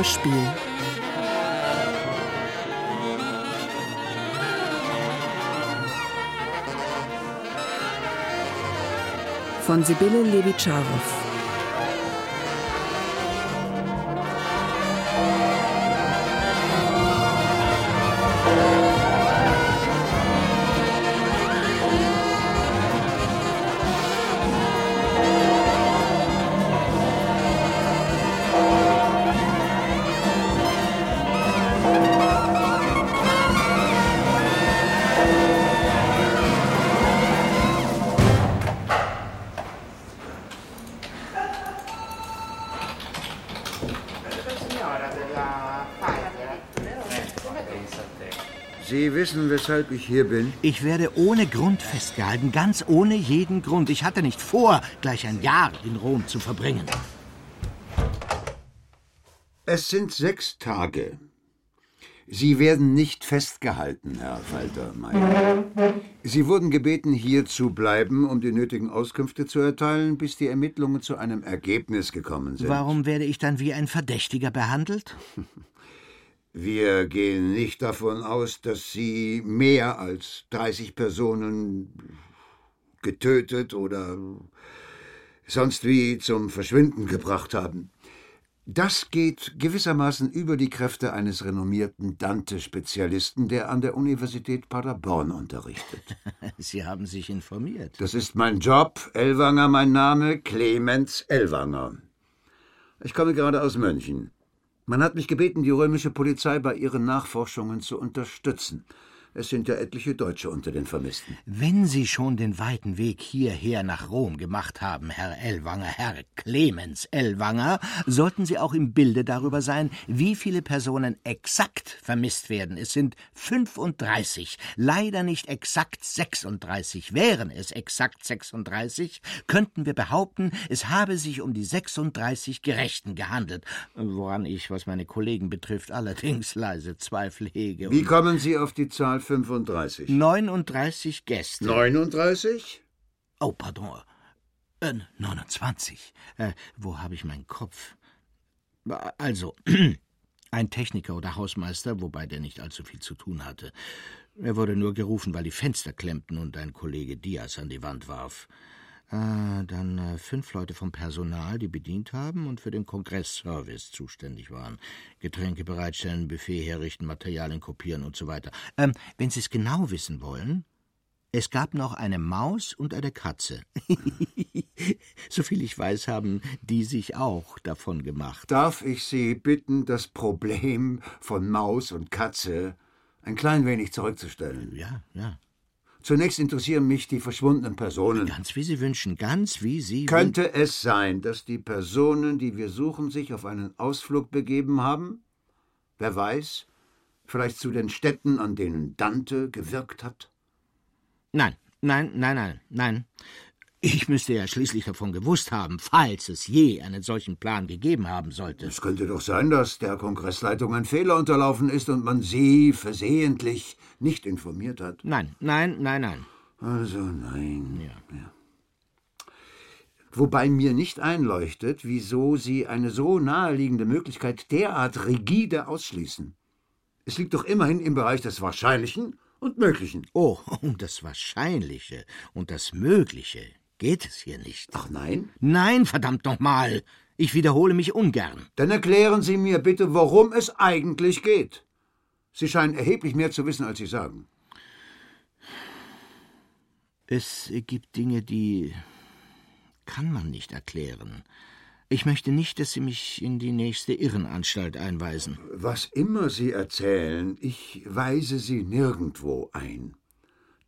Hörspiel. Von Sibylle Levitscharow. Weshalb ich hier bin? Ich werde ohne Grund festgehalten, ganz ohne jeden Grund. Ich hatte nicht vor, gleich ein Jahr in Rom zu verbringen. Es sind sechs Tage. Sie werden nicht festgehalten, Herr Faltermeier. Sie wurden gebeten, hier zu bleiben, um die nötigen Auskünfte zu erteilen, bis die Ermittlungen zu einem Ergebnis gekommen sind. Warum werde ich dann wie ein Verdächtiger behandelt? Wir gehen nicht davon aus, dass Sie mehr als 30 Personen getötet oder sonst wie zum Verschwinden gebracht haben. Das geht gewissermaßen über die Kräfte eines renommierten Dante-Spezialisten, der an der Universität Paderborn unterrichtet. Sie haben sich informiert. Das ist mein Job. Ellwanger mein Name, Clemens Ellwanger. Ich komme gerade aus München. Man hat mich gebeten, die römische Polizei bei ihren Nachforschungen zu unterstützen. Es sind ja etliche Deutsche unter den Vermissten. Wenn Sie schon den weiten Weg hierher nach Rom gemacht haben, Herr Ellwanger, Herr Clemens Ellwanger, sollten Sie auch im Bilde darüber sein, wie viele Personen exakt vermisst werden. Es sind 35, leider nicht exakt 36. Wären es exakt 36, könnten wir behaupten, es habe sich um die 36 Gerechten gehandelt, woran ich, was meine Kollegen betrifft, allerdings leise Zweifel hege. Wie kommen Sie auf die Zahl 35? 39 Gäste. 39? Oh, pardon. Äh, 29. Äh, wo habe ich meinen Kopf? Also, ein Techniker oder Hausmeister, wobei der nicht allzu viel zu tun hatte. Er wurde nur gerufen, weil die Fenster klemmten und ein Kollege Diaz an die Wand warf. Äh, dann äh, fünf Leute vom Personal, die bedient haben und für den Kongressservice zuständig waren. Getränke bereitstellen, Buffet herrichten, Materialien kopieren und so weiter. Ähm, wenn Sie es genau wissen wollen, es gab noch eine Maus und eine Katze. Soviel ich weiß, haben die sich auch davon gemacht. Darf ich Sie bitten, das Problem von Maus und Katze ein klein wenig zurückzustellen? Ja, ja. Zunächst interessieren mich die verschwundenen Personen. Ganz wie Sie wünschen, ganz wie Sie. Könnte es sein, dass die Personen, die wir suchen, sich auf einen Ausflug begeben haben? Wer weiß, vielleicht zu den Städten, an denen Dante gewirkt hat? Nein, nein, nein, nein, nein. Ich müsste ja schließlich davon gewusst haben, falls es je einen solchen Plan gegeben haben sollte. Es könnte doch sein, dass der Kongressleitung ein Fehler unterlaufen ist und man Sie versehentlich nicht informiert hat. Nein, nein, nein, nein. Also nein. Ja. ja. Wobei mir nicht einleuchtet, wieso Sie eine so naheliegende Möglichkeit derart rigide ausschließen. Es liegt doch immerhin im Bereich des Wahrscheinlichen und Möglichen. Oh, um das Wahrscheinliche und das Mögliche geht es hier nicht. Ach nein? Nein, verdammt nochmal. Ich wiederhole mich ungern. Dann erklären Sie mir bitte, worum es eigentlich geht. Sie scheinen erheblich mehr zu wissen, als Sie sagen. Es gibt Dinge, die kann man nicht erklären. Ich möchte nicht, dass Sie mich in die nächste Irrenanstalt einweisen. Was immer Sie erzählen, ich weise Sie nirgendwo ein.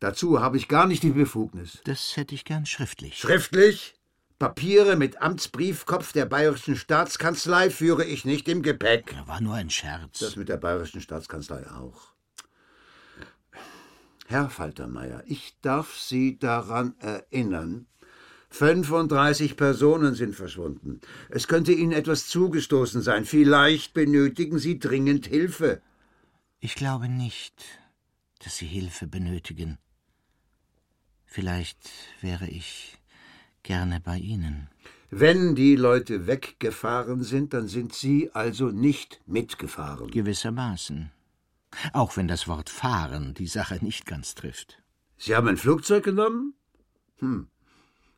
Dazu habe ich gar nicht die Befugnis. Das hätte ich gern schriftlich. Schriftlich? Papiere mit Amtsbriefkopf der Bayerischen Staatskanzlei führe ich nicht im Gepäck. War nur ein Scherz. Das mit der Bayerischen Staatskanzlei auch. Herr Faltermeier, ich darf Sie daran erinnern, 35 Personen sind verschwunden. Es könnte Ihnen etwas zugestoßen sein. Vielleicht benötigen Sie dringend Hilfe. Ich glaube nicht, dass Sie Hilfe benötigen. Vielleicht wäre ich gerne bei Ihnen. Wenn die Leute weggefahren sind, dann sind Sie also nicht mitgefahren. Gewissermaßen. Auch wenn das Wort fahren die Sache nicht ganz trifft. Sie haben ein Flugzeug genommen? Hm.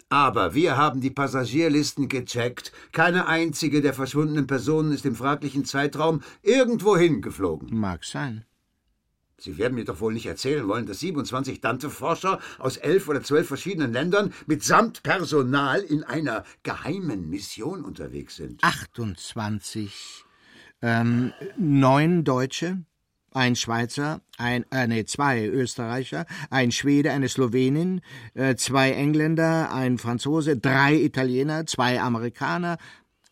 Aber wir haben die Passagierlisten gecheckt. Keine einzige der verschwundenen Personen ist im fraglichen Zeitraum irgendwohin geflogen. Mag sein. Sie werden mir doch wohl nicht erzählen wollen, dass 27 Dante-Forscher aus elf oder zwölf verschiedenen Ländern mitsamt Personal in einer geheimen Mission unterwegs sind. 28. Ähm, neun Deutsche, ein Schweizer, ein, äh, nee, zwei Österreicher, ein Schwede, eine Slowenin, äh, zwei Engländer, ein Franzose, drei Italiener, zwei Amerikaner,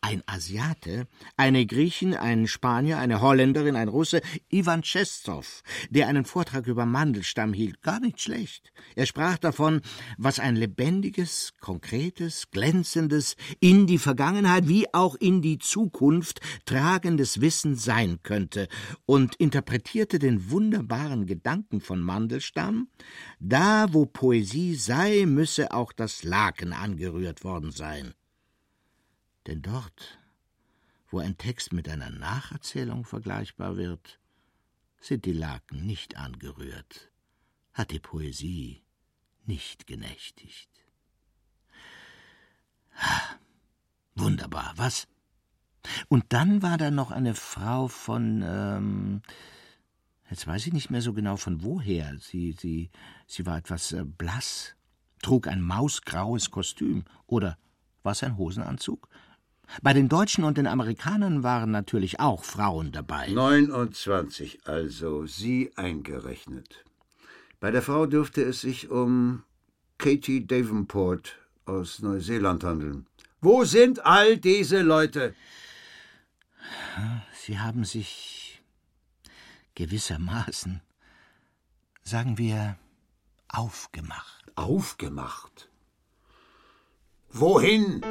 ein Asiate, eine Griechin, ein Spanier, eine Holländerin, ein Russe, Ivan Chestov, der einen Vortrag über Mandelstamm hielt, gar nicht schlecht. Er sprach davon, was ein lebendiges, konkretes, glänzendes, in die Vergangenheit wie auch in die Zukunft tragendes Wissen sein könnte und interpretierte den wunderbaren Gedanken von Mandelstamm, da wo Poesie sei, müsse auch das Laken angerührt worden sein. Denn dort, wo ein Text mit einer Nacherzählung vergleichbar wird, sind die Laken nicht angerührt, hat die Poesie nicht genächtigt. Wunderbar, was? Und dann war da noch eine Frau von, ähm, jetzt weiß ich nicht mehr so genau von woher. Sie, sie, sie war etwas äh, blass, trug ein mausgraues Kostüm oder war es ein Hosenanzug? Bei den Deutschen und den Amerikanern waren natürlich auch Frauen dabei. 29, also Sie eingerechnet. Bei der Frau dürfte es sich um Katie Davenport aus Neuseeland handeln. Wo sind all diese Leute? Sie haben sich gewissermaßen, sagen wir, aufgemacht. Aufgemacht? Wohin?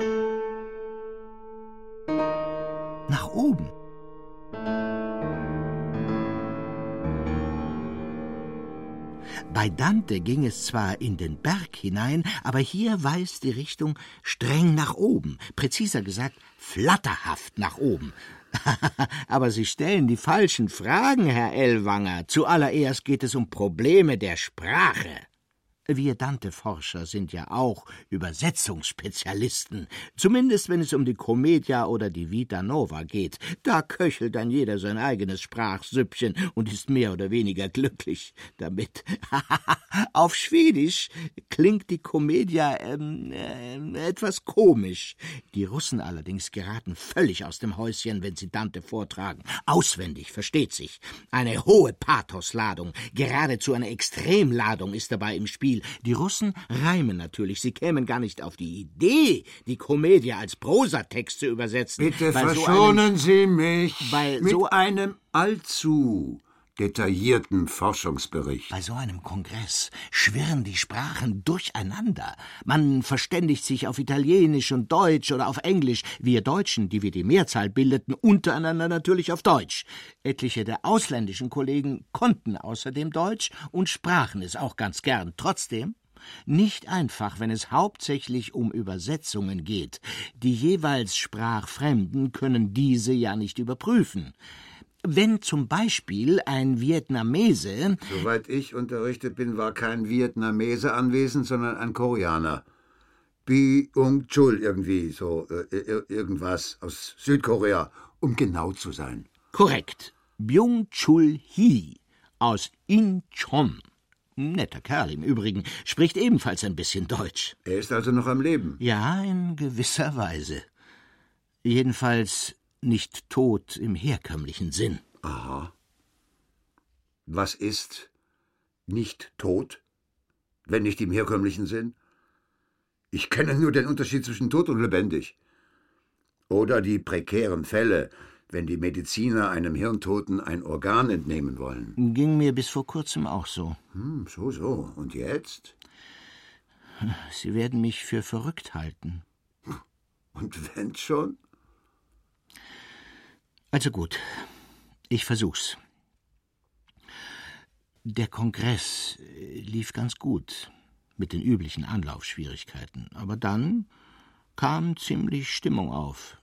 Nach oben. Bei Dante ging es zwar in den Berg hinein, aber hier weist die Richtung streng nach oben, präziser gesagt flatterhaft nach oben. aber Sie stellen die falschen Fragen, Herr Ellwanger. Zuallererst geht es um Probleme der Sprache. Wir Dante-Forscher sind ja auch Übersetzungsspezialisten, zumindest wenn es um die Commedia oder die Vita Nova geht. Da köchelt dann jeder sein eigenes Sprachsüppchen und ist mehr oder weniger glücklich damit. Auf Schwedisch klingt die Commedia ähm, äh, etwas komisch. Die Russen allerdings geraten völlig aus dem Häuschen, wenn sie Dante vortragen. Auswendig, versteht sich. Eine hohe Pathosladung, geradezu eine Extremladung ist dabei im Spiel Spiel. Die Russen reimen natürlich. Sie kämen gar nicht auf die Idee, die Komödie als Prosatext zu übersetzen. Bitte verschonen so einem, Sie mich bei mit so einem allzu detaillierten Forschungsbericht. Bei so einem Kongress schwirren die Sprachen durcheinander. Man verständigt sich auf Italienisch und Deutsch oder auf Englisch. Wir Deutschen, die wir die Mehrzahl bildeten, untereinander natürlich auf Deutsch. Etliche der ausländischen Kollegen konnten außerdem Deutsch und sprachen es auch ganz gern. Trotzdem nicht einfach, wenn es hauptsächlich um Übersetzungen geht. Die jeweils Sprachfremden können diese ja nicht überprüfen. Wenn zum Beispiel ein Vietnamese. Soweit ich unterrichtet bin, war kein Vietnamese anwesend, sondern ein Koreaner. Byung Chul irgendwie, so äh, irgendwas aus Südkorea, um genau zu sein. Korrekt. Byung Chul Hee aus Incheon. Netter Kerl im Übrigen, spricht ebenfalls ein bisschen Deutsch. Er ist also noch am Leben. Ja, in gewisser Weise. Jedenfalls nicht tot im herkömmlichen Sinn. Aha. Was ist nicht tot, wenn nicht im herkömmlichen Sinn? Ich kenne nur den Unterschied zwischen tot und lebendig. Oder die prekären Fälle, wenn die Mediziner einem Hirntoten ein Organ entnehmen wollen. Ging mir bis vor kurzem auch so. Hm, so, so. Und jetzt? Sie werden mich für verrückt halten. Und wenn schon? Also gut, ich versuch's. Der Kongress äh, lief ganz gut. mit den üblichen Anlaufschwierigkeiten. Aber dann kam ziemlich Stimmung auf.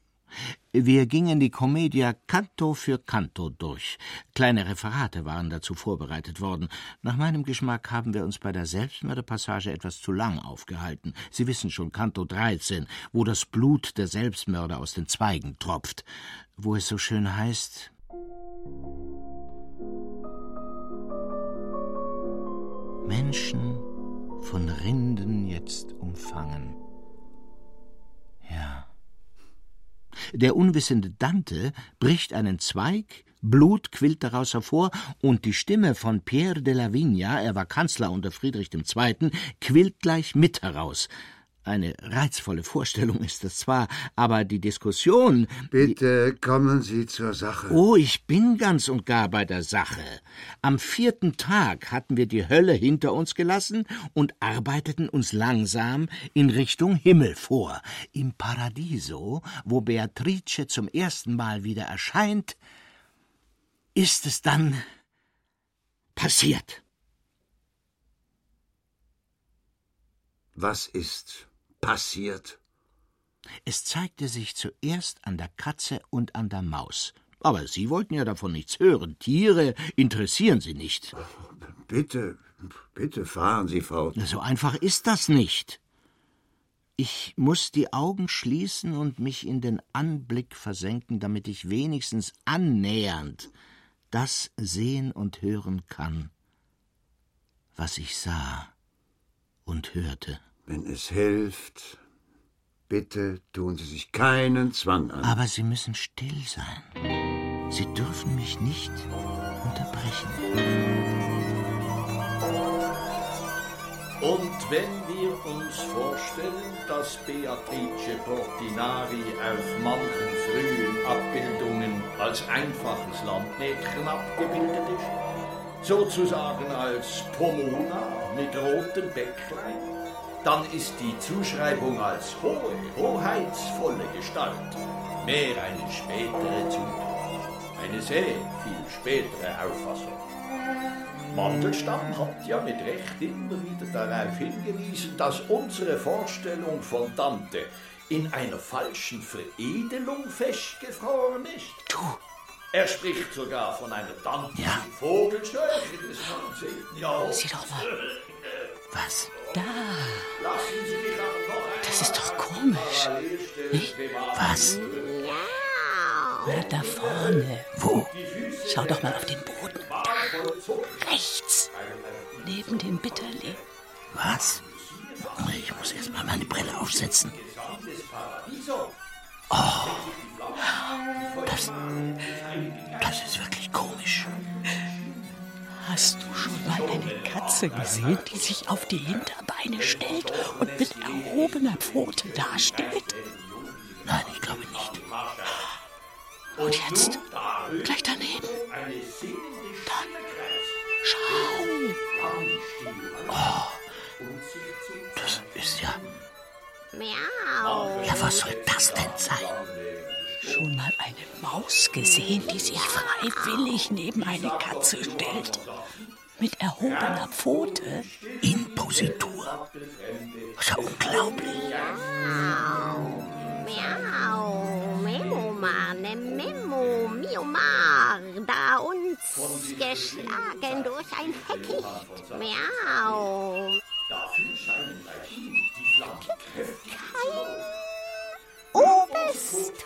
Wir gingen die Commedia Canto für Canto durch. Kleine Referate waren dazu vorbereitet worden. Nach meinem Geschmack haben wir uns bei der Selbstmörderpassage etwas zu lang aufgehalten. Sie wissen schon, Canto 13, wo das Blut der Selbstmörder aus den Zweigen tropft, wo es so schön heißt. Menschen von Rinden jetzt umfangen. Ja. Der unwissende Dante bricht einen Zweig, Blut quillt daraus hervor, und die Stimme von Pierre de la Vigna, er war Kanzler unter Friedrich II., quillt gleich mit heraus. Eine reizvolle Vorstellung ist es zwar, aber die Diskussion. Bitte kommen Sie zur Sache. Oh, ich bin ganz und gar bei der Sache. Am vierten Tag hatten wir die Hölle hinter uns gelassen und arbeiteten uns langsam in Richtung Himmel vor. Im Paradiso, wo Beatrice zum ersten Mal wieder erscheint, ist es dann passiert. Was ist passiert? Es zeigte sich zuerst an der Katze und an der Maus. Aber Sie wollten ja davon nichts hören. Tiere interessieren Sie nicht. Bitte, bitte fahren Sie fort. So einfach ist das nicht. Ich muss die Augen schließen und mich in den Anblick versenken, damit ich wenigstens annähernd das sehen und hören kann, was ich sah und hörte. Wenn es hilft, bitte tun Sie sich keinen Zwang an. Aber Sie müssen still sein. Sie dürfen mich nicht unterbrechen. Und wenn wir uns vorstellen, dass Beatrice Portinari auf manchen frühen Abbildungen als einfaches Landmädchen abgebildet ist, sozusagen als Pomona mit rotem Bäcklein, dann ist die Zuschreibung als hohe, hoheitsvolle Gestalt mehr eine spätere Zutat, eine sehr viel spätere Auffassung. Mandelstam hat ja mit Recht immer wieder darauf hingewiesen, dass unsere Vorstellung von Dante in einer falschen Veredelung festgefroren ist. Du, Er spricht sogar von einer Dante Ja. Vogelscheuche des 19. Jahrhunderts. sieh doch mal. Was? Da, das ist doch komisch. Nicht? Was? Na, da vorne. Wo? Schau doch mal auf den Boden. Da, rechts. Neben dem Bitterli. Was? Ich muss erst mal meine Brille aufsetzen. Oh, das, das ist wirklich komisch. Hast du schon mal eine Katze gesehen, die sich auf die Hinterbeine stellt und mit erhobener Pfote dasteht? Nein, ich glaube nicht. Und jetzt, gleich daneben. Da. Schau. Das ist ja. Miau. Ja, was soll das denn sein? Schon mal eine Maus gesehen, die sich freiwillig neben eine Katze stellt? Mit erhobener Pfote? In Positur. Das ist ja unglaublich. Miau. Memomar, ne Memo, Miomar. Da uns geschlagen durch ein Heckicht. Miau. Kein Obest.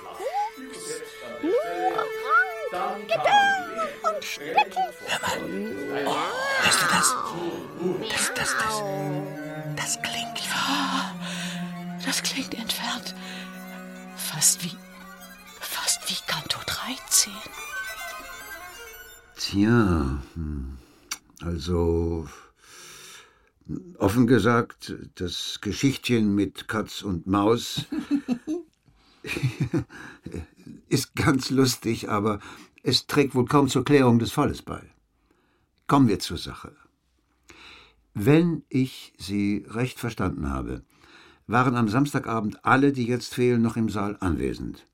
Nur Rang, Gedärm und Splitter. Hörst du das? Das, das, das, das klingt wie. Das klingt entfernt. Fast wie. Fast wie Kanto 13. Tja, hm, also offen gesagt, das Geschichtchen mit Katz und Maus ist ganz lustig, aber es trägt wohl kaum zur Klärung des Falles bei. Kommen wir zur Sache. Wenn ich Sie recht verstanden habe, waren am Samstagabend alle, die jetzt fehlen, noch im Saal anwesend.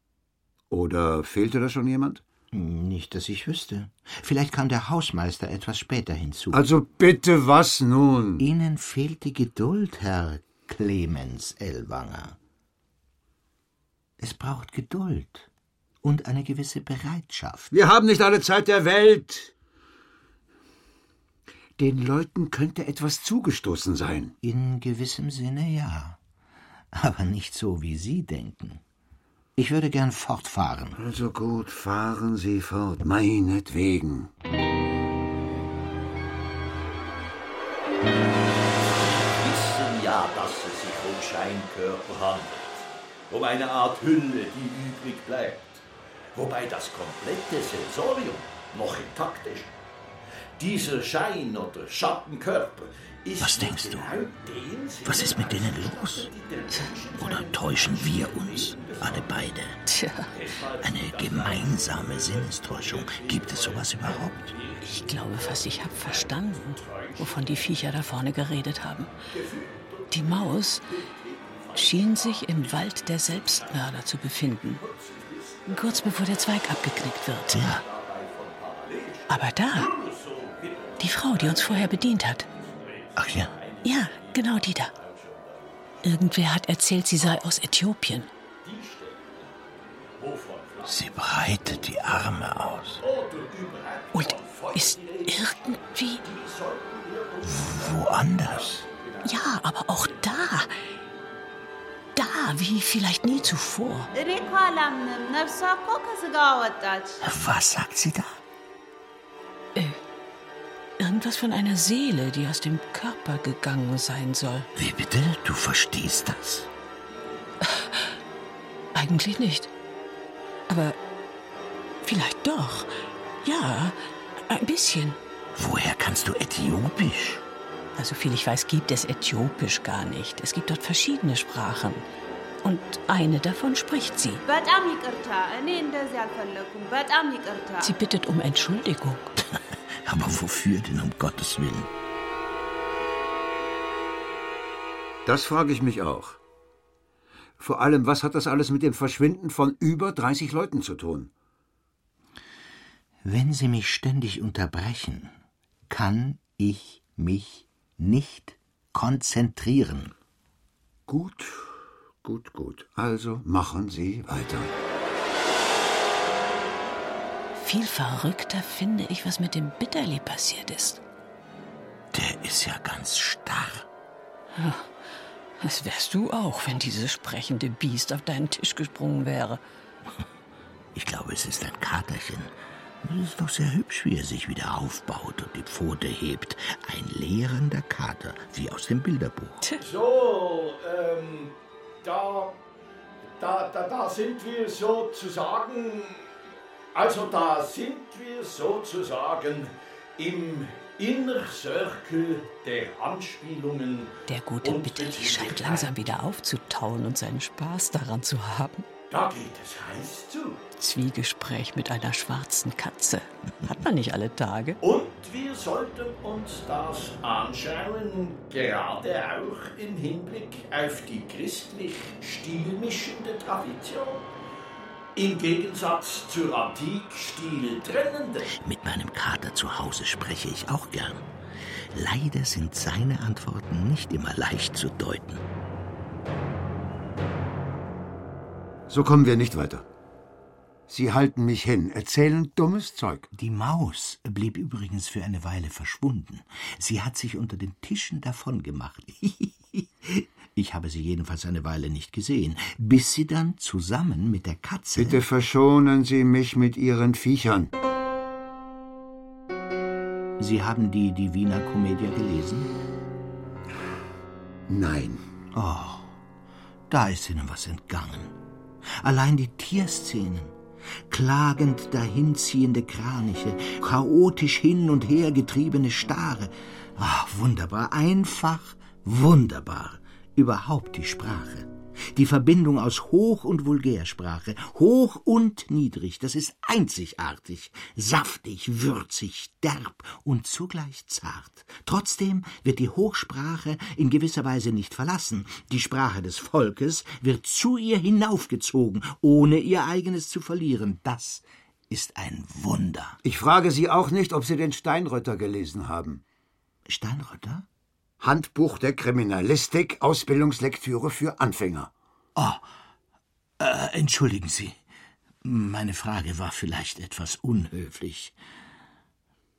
Oder fehlte da schon jemand? Nicht, dass ich wüsste. Vielleicht kam der Hausmeister etwas später hinzu. Also bitte was nun? Ihnen fehlt die Geduld, Herr Clemens Ellwanger. Es braucht Geduld und eine gewisse Bereitschaft. Wir haben nicht alle Zeit der Welt. Den Leuten könnte etwas zugestoßen sein. In gewissem Sinne ja. Aber nicht so, wie Sie denken. Ich würde gern fortfahren. Also gut, fahren Sie fort, meinetwegen. wissen ja, dass es sich um Scheinkörper handelt. Um eine Art Hülle, die übrig bleibt. Wobei das komplette Sensorium noch intakt ist. Dieser Schein- oder Schattenkörper ist. Was denkst du? genau Was ist mit denen los? Oder täuschen wir uns, alle beide? Tja, Eine gemeinsame Sinnestäuschung. Gibt es sowas überhaupt? ich glaube fast, ich habe verstanden, wovon die Viecher da vorne geredet haben. Die Maus schien sich im Wald der Selbstmörder zu befinden. Kurz bevor der Zweig abgeknickt wird. Ja, Aber da, die Frau, die uns vorher bedient hat. ach ja. Ja, genau die da. Irgendwer hat erzählt, sie sei aus Äthiopien. Sie breitet die Arme aus. Und ist irgendwie. Woanders. Ja, aber auch da da wie vielleicht nie zuvor. Was sagt sie da? Äh, irgendwas von einer Seele, die aus dem Körper gegangen sein soll. Wie bitte? Du verstehst das? Äh, eigentlich nicht. Aber vielleicht doch. Ja, ein bisschen. Woher kannst du Äthiopisch? Also viel ich weiß, gibt es Äthiopisch gar nicht. Es gibt dort verschiedene Sprachen. Und eine davon spricht sie. Sie bittet um Entschuldigung. Aber wofür denn um Gottes Willen? Das frage ich mich auch. Vor allem, was hat das alles mit dem Verschwinden von über 30 Leuten zu tun? Wenn Sie mich ständig unterbrechen, kann ich mich nicht konzentrieren. Gut, gut, gut. Also machen Sie weiter. Viel verrückter finde ich, was mit dem Bitterli passiert ist. Der ist ja ganz starr. Das wärst du auch, wenn dieses sprechende Biest auf deinen Tisch gesprungen wäre. Ich glaube, es ist ein Katerchen. Es ist doch sehr hübsch, wie er sich wieder aufbaut und die Pfote hebt. Ein lehrender Kater, wie aus dem Bilderbuch. So, ähm, da, da, da, da sind wir sozusagen, also da sind wir sozusagen im Inner Circle der Anspielungen. Der gute des scheint langsam wieder aufzutauen und seinen Spaß daran zu haben. Da geht es heiß zu. Zwiegespräch mit einer schwarzen Katze. Hat man nicht alle Tage. Und wir sollten uns das anschauen, gerade auch im Hinblick auf die christlich stilmischende Tradition. Im Gegensatz zur antik stiltrennenden. Mit meinem Kater zu Hause spreche ich auch gern. Leider sind seine Antworten nicht immer leicht zu deuten. So kommen wir nicht weiter. Sie halten mich hin, erzählen dummes Zeug. Die Maus blieb übrigens für eine Weile verschwunden. Sie hat sich unter den Tischen davongemacht. Ich habe sie jedenfalls eine Weile nicht gesehen, bis sie dann zusammen mit der Katze. Bitte verschonen Sie mich mit Ihren Viechern. Sie haben die Divina Commedia gelesen? Nein. Oh, da ist Ihnen was entgangen. Allein die Tierszenen. Klagend dahinziehende Kraniche, chaotisch hin und her getriebene Stare. Ah, wunderbar, einfach wunderbar. Überhaupt die Sprache. Die Verbindung aus Hoch- und Vulgärsprache, hoch und niedrig, das ist einzigartig, saftig, würzig, derb und zugleich zart. Trotzdem wird die Hochsprache in gewisser Weise nicht verlassen. Die Sprache des Volkes wird zu ihr hinaufgezogen, ohne ihr eigenes zu verlieren. Das ist ein Wunder. Ich frage Sie auch nicht, ob Sie den Steinrötter gelesen haben. Steinrötter? Handbuch der Kriminalistik, Ausbildungslektüre für Anfänger. Oh, äh, entschuldigen Sie. Meine Frage war vielleicht etwas unhöflich.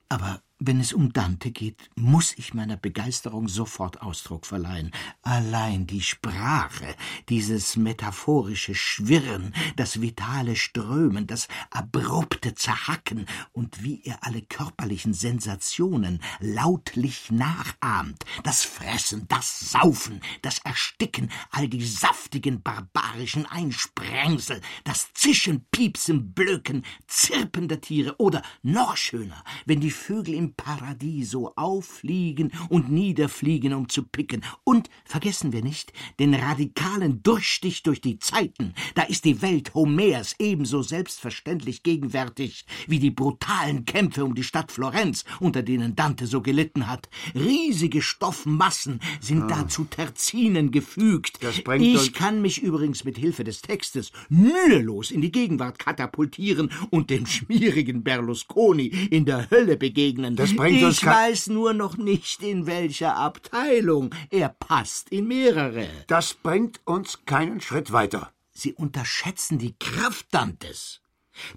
Aber wenn es um Dante geht, muss ich meiner Begeisterung sofort Ausdruck verleihen. Allein die Sprache, dieses metaphorische Schwirren, das vitale Strömen, das abrupte Zerhacken und wie er alle körperlichen Sensationen lautlich nachahmt, das Fressen, das Saufen, das Ersticken, all die saftigen barbarischen Einsprengsel, das Zischen, Piepsen, Blöken, Zirpen der Tiere oder noch schöner, wenn die Vögel im Paradiso auffliegen und niederfliegen, um zu picken. Und vergessen wir nicht den radikalen Durchstich durch die Zeiten. Da ist die Welt Homers ebenso selbstverständlich gegenwärtig wie die brutalen Kämpfe um die Stadt Florenz, unter denen Dante so gelitten hat. Riesige Stoffmassen sind ah. da zu Terzinen gefügt. ich kann mich übrigens mit Hilfe des Textes mühelos in die Gegenwart katapultieren und dem schmierigen Berlusconi in der Hölle begegnen. Das bringt ich weiß nur noch nicht, in welcher Abteilung. Er passt in mehrere. Das bringt uns keinen Schritt weiter. Sie unterschätzen die Kraft Dantes.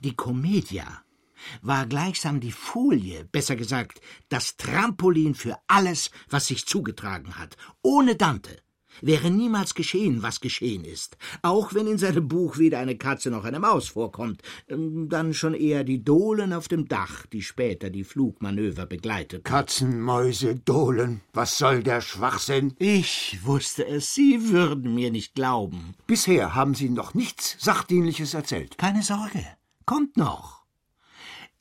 Die Commedia war gleichsam die Folie, besser gesagt, das Trampolin für alles, was sich zugetragen hat. Ohne Dante wäre niemals geschehen, was geschehen ist. Auch wenn in seinem Buch weder eine Katze noch eine Maus vorkommt, ähm, dann schon eher die Dohlen auf dem Dach, die später die Flugmanöver begleiteten. Katzen, Mäuse, Dohlen, was soll der Schwachsinn? Ich wusste es, Sie würden mir nicht glauben. Bisher haben Sie noch nichts Sachdienliches erzählt. Keine Sorge, kommt noch.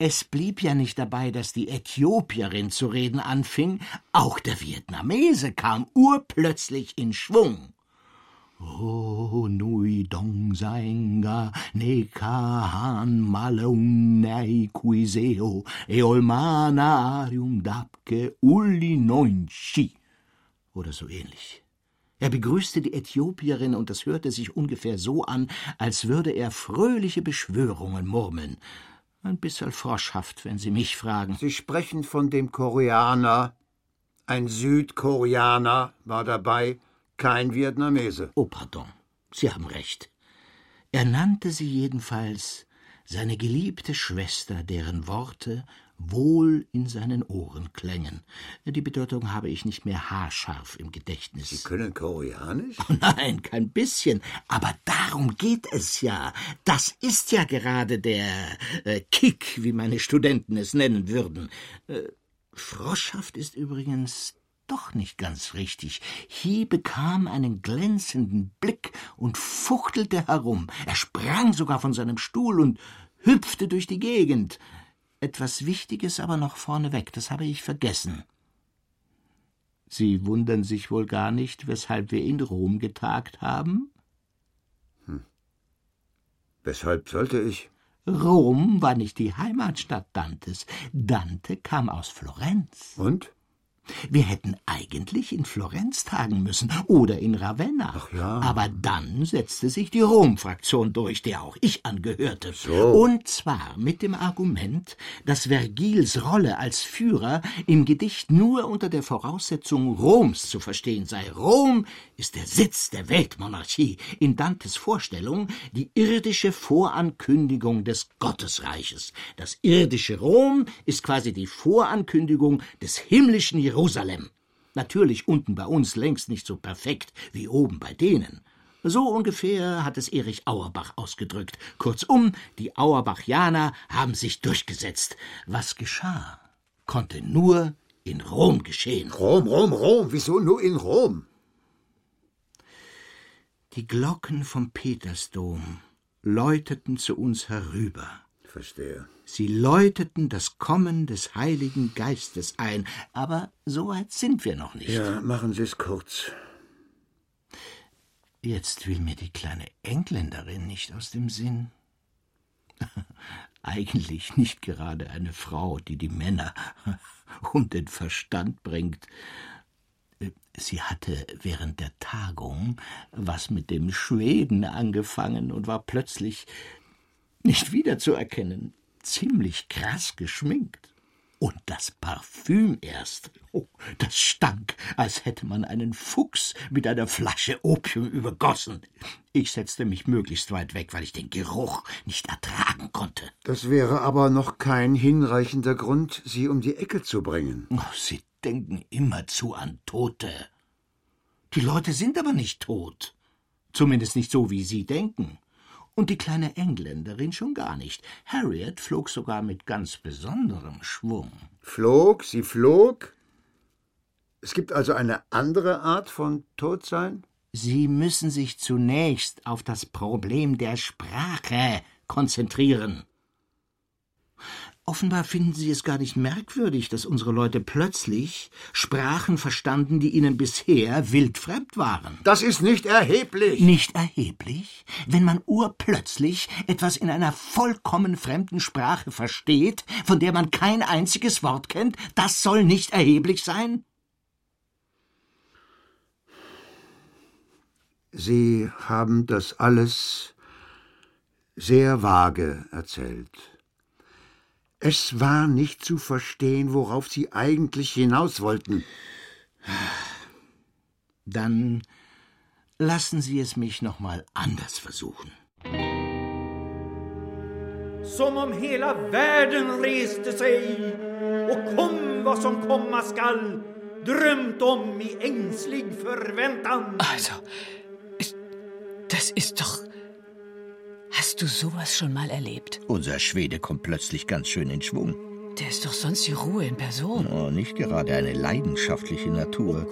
Es blieb ja nicht dabei, dass die Äthiopierin zu reden anfing, auch der Vietnamese kam urplötzlich in Schwung. O nui dong saenga ne kahan malung nei quiseo e olmana arium dapke ulli neunchi oder so ähnlich. Er begrüßte die Äthiopierin und es hörte sich ungefähr so an, als würde er fröhliche Beschwörungen murmeln. Ein bisschen froschhaft, wenn Sie mich fragen. Sie sprechen von dem Koreaner. Ein Südkoreaner war dabei, kein Vietnamese. Oh, pardon. Sie haben recht. Er nannte sie jedenfalls seine geliebte Schwester, deren Worte wohl in seinen Ohren klängen. Die Bedeutung habe ich nicht mehr haarscharf im Gedächtnis. Sie können Koreanisch? Oh nein, kein bisschen. Aber darum geht es ja. Das ist ja gerade der äh, Kick, wie meine Studenten es nennen würden. Äh, Froschhaft ist übrigens doch nicht ganz richtig. Hie bekam einen glänzenden Blick und fuchtelte herum. Er sprang sogar von seinem Stuhl und hüpfte durch die Gegend. Etwas Wichtiges aber noch vorneweg, das habe ich vergessen. Sie wundern sich wohl gar nicht, weshalb wir in Rom getagt haben? Hm. Weshalb sollte ich? Rom war nicht die Heimatstadt Dantes. Dante kam aus Florenz. Und? Wir hätten eigentlich in Florenz tagen müssen oder in Ravenna. Ach ja. Aber dann setzte sich die Rom-Fraktion durch, der auch ich angehörte. So. Und zwar mit dem Argument, dass Vergils Rolle als Führer im Gedicht nur unter der Voraussetzung Roms zu verstehen sei. Rom ist der Sitz der Weltmonarchie. In Dantes Vorstellung die irdische Vorankündigung des Gottesreiches. Das irdische Rom ist quasi die Vorankündigung des himmlischen Jerusalem. Natürlich unten bei uns längst nicht so perfekt wie oben bei denen. So ungefähr hat es Erich Auerbach ausgedrückt. Kurzum, die Auerbachianer haben sich durchgesetzt. Was geschah, konnte nur in Rom geschehen. Rom, Rom, Rom. Wieso nur in Rom? Die Glocken vom Petersdom läuteten zu uns herüber. Verstehe. Sie läuteten das Kommen des Heiligen Geistes ein, aber so weit sind wir noch nicht. Ja, machen Sie es kurz. Jetzt will mir die kleine Engländerin nicht aus dem Sinn. Eigentlich nicht gerade eine Frau, die die Männer um den Verstand bringt. Sie hatte während der Tagung was mit dem Schweden angefangen und war plötzlich nicht wiederzuerkennen. ziemlich krass geschminkt. Und das Parfüm erst. Oh, das stank, als hätte man einen Fuchs mit einer Flasche Opium übergossen. Ich setzte mich möglichst weit weg, weil ich den Geruch nicht ertragen konnte. Das wäre aber noch kein hinreichender Grund, Sie um die Ecke zu bringen. Oh, Sie denken immerzu an Tote. Die Leute sind aber nicht tot. Zumindest nicht so, wie Sie denken. Und die kleine Engländerin schon gar nicht. Harriet flog sogar mit ganz besonderem Schwung. Flog? Sie flog? Es gibt also eine andere Art von Todsein? Sie müssen sich zunächst auf das Problem der Sprache konzentrieren. Offenbar finden Sie es gar nicht merkwürdig, dass unsere Leute plötzlich Sprachen verstanden, die ihnen bisher wildfremd waren. Das ist nicht erheblich. Nicht erheblich, wenn man urplötzlich etwas in einer vollkommen fremden Sprache versteht, von der man kein einziges Wort kennt, das soll nicht erheblich sein? Sie haben das alles sehr vage erzählt. Es war nicht zu verstehen, worauf Sie eigentlich hinaus wollten. Dann lassen Sie es mich noch mal anders versuchen. Som om hela världen reste sig och kom vad som komma skall drömt om i ängslig förväntan. Also, das ist doch Hast du sowas schon mal erlebt? Unser Schwede kommt plötzlich ganz schön in Schwung. Der ist doch sonst die Ruhe in Person. Oh, nicht gerade eine leidenschaftliche Natur.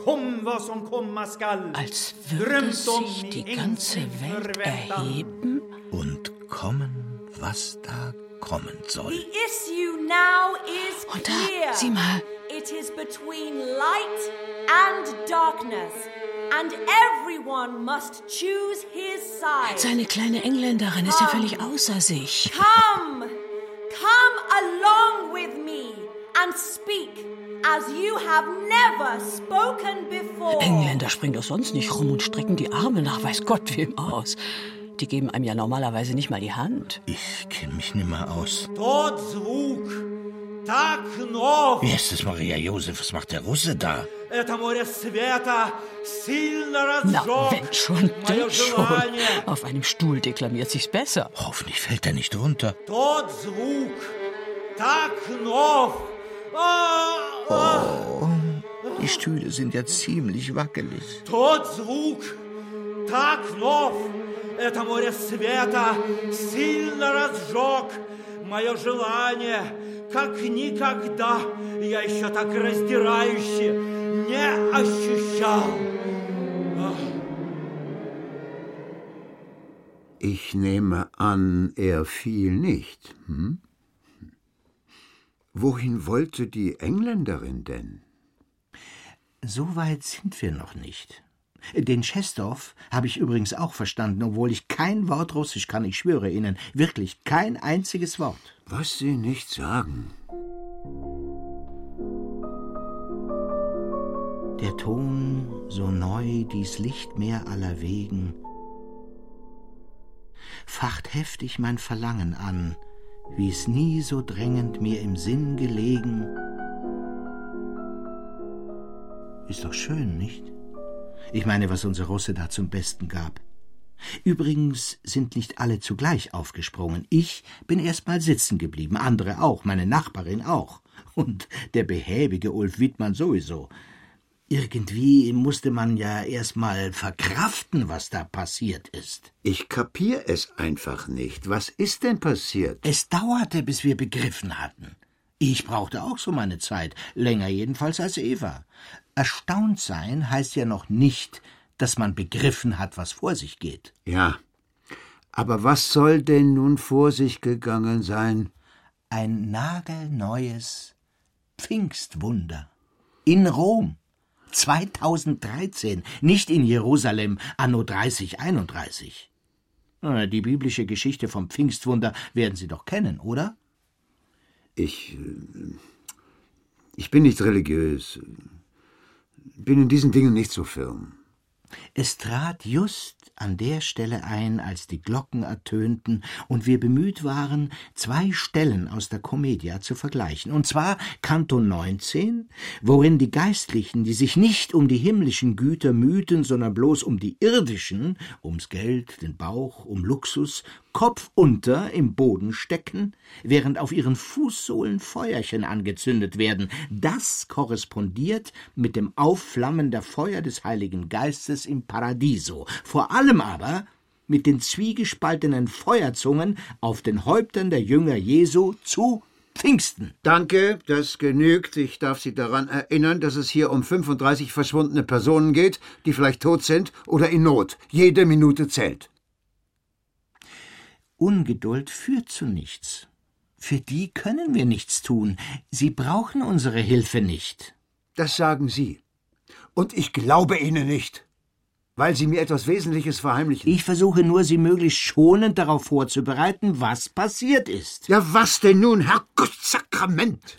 Als würde sich die ganze Welt erheben und kommen, was da kommen soll. The issue now is und da, sieh mal. It is between light and darkness And everyone must choose his side. Seine kleine Engländerin ist ja völlig außer sich. Come, come along with me and speak as you have never spoken before. Engländer springen doch sonst nicht rum und strecken die Arme nach weiß Gott wem aus. Die geben einem ja normalerweise nicht mal die Hand. Ich kenne mich nimmer aus. Dort Tag noch. Erstes Maria Josef, was macht der Russe da? Это море света сильно Na, wenn schon, denn schon. Auf einem Stuhl deklamiert sich's besser. Hoffentlich fällt er nicht runter. Тот звук, так нов. Oh, die Stühle sind ja ziemlich wackelig. Тот звук, так нов. Это море света сильно разжег мое желание, как никогда я еще так раздирающе Yeah, I. Ich nehme an, er fiel nicht. Hm? Wohin wollte die Engländerin denn? So weit sind wir noch nicht. Den Chestorf habe ich übrigens auch verstanden, obwohl ich kein Wort Russisch kann, ich schwöre Ihnen, wirklich kein einziges Wort. Was Sie nicht sagen. Der Ton, so neu dies Lichtmeer aller Wegen, facht heftig mein Verlangen an, wie es nie so drängend mir im Sinn gelegen. Ist doch schön, nicht? Ich meine, was unser Russe da zum Besten gab. Übrigens sind nicht alle zugleich aufgesprungen. Ich bin erst mal sitzen geblieben, andere auch, meine Nachbarin auch. Und der behäbige Ulf Wittmann sowieso. Irgendwie musste man ja erst mal verkraften, was da passiert ist. Ich kapier es einfach nicht. Was ist denn passiert? Es dauerte, bis wir begriffen hatten. Ich brauchte auch so meine Zeit, länger jedenfalls als Eva. Erstaunt sein heißt ja noch nicht, dass man begriffen hat, was vor sich geht. Ja. Aber was soll denn nun vor sich gegangen sein? Ein nagelneues Pfingstwunder. In Rom. 2013, nicht in Jerusalem, anno 3031. Die biblische Geschichte vom Pfingstwunder werden Sie doch kennen, oder? Ich. Ich bin nicht religiös. Bin in diesen Dingen nicht so firm. Es trat just an der Stelle ein, als die Glocken ertönten und wir bemüht waren, zwei Stellen aus der Commedia zu vergleichen, und zwar Kanto 19, worin die Geistlichen, die sich nicht um die himmlischen Güter mühten, sondern bloß um die irdischen, ums Geld, den Bauch, um Luxus, kopfunter im Boden stecken, während auf ihren Fußsohlen Feuerchen angezündet werden. Das korrespondiert mit dem Aufflammen der Feuer des Heiligen Geistes im Paradiso, vor allem aber mit den zwiegespaltenen Feuerzungen auf den Häuptern der Jünger Jesu zu Pfingsten. Danke, das genügt. Ich darf Sie daran erinnern, dass es hier um 35 verschwundene Personen geht, die vielleicht tot sind oder in Not. Jede Minute zählt. Ungeduld führt zu nichts. Für die können wir nichts tun. Sie brauchen unsere Hilfe nicht. Das sagen Sie. Und ich glaube Ihnen nicht. Weil Sie mir etwas Wesentliches verheimlichen. Ich versuche nur, Sie möglichst schonend darauf vorzubereiten, was passiert ist. Ja, was denn nun, Herrgottsakrament?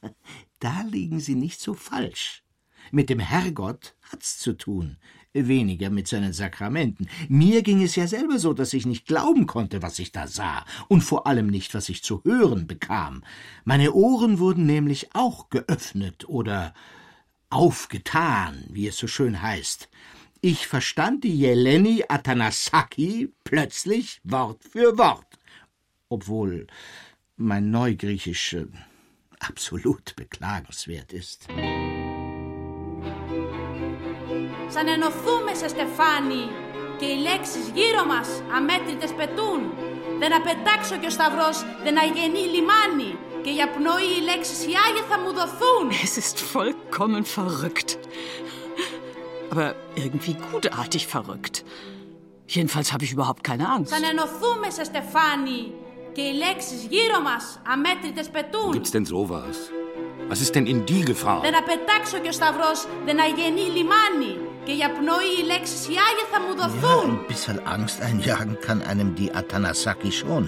da liegen Sie nicht so falsch. Mit dem Herrgott hat's zu tun weniger mit seinen Sakramenten. Mir ging es ja selber so, dass ich nicht glauben konnte, was ich da sah, und vor allem nicht, was ich zu hören bekam. Meine Ohren wurden nämlich auch geöffnet oder aufgetan, wie es so schön heißt. Ich verstand die Jeleni Atanasaki plötzlich Wort für Wort, obwohl mein Neugriechisch äh, absolut beklagenswert ist. σαν ενωθούμε σε στεφάνι και οι λέξεις γύρω μας αμέτρητες πετούν. Δεν απετάξω και ο σταυρός δεν αγενεί λιμάνι και για πνοή οι λέξεις οι Άγια θα μου δοθούν. Es ist vollkommen verrückt. Aber irgendwie gutartig verrückt. Jedenfalls habe ich überhaupt keine Angst. Σαν ενωθούμε σε στεφάνι και οι λέξεις γύρω μας αμέτρητες πετούν. Gibt's denn sowas? Was ist denn in die Gefahr? Δεν απετάξω και ο σταυρός δεν αγενεί λιμάνι και για πνοή οι λέξεις οι Άγια θα μου Ja, δοθούν. ein bisschen Angst einjagen kann einem die Atanasaki schon.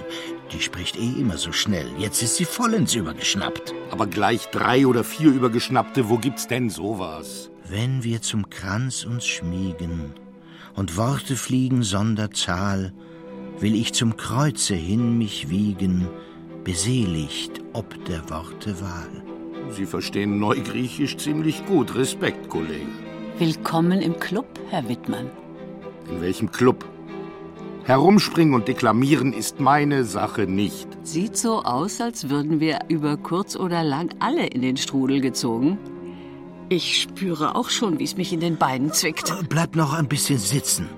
Die spricht eh immer so schnell. Jetzt ist sie vollends übergeschnappt. Aber gleich drei oder vier übergeschnappte, wo gibt's denn sowas? Wenn wir zum Kranz uns schmiegen und Worte fliegen sonder Zahl, will ich zum Kreuze hin mich wiegen, beseligt ob der Worte Wahl. Sie verstehen Neugriechisch ziemlich gut. Respekt, Kollege. Willkommen im Club, Herr Wittmann. In welchem Club? Herumspringen und deklamieren ist meine Sache nicht. Sieht so aus, als würden wir über kurz oder lang alle in den Strudel gezogen. Ich spüre auch schon, wie es mich in den Beinen zwickt. Bleib noch ein bisschen sitzen.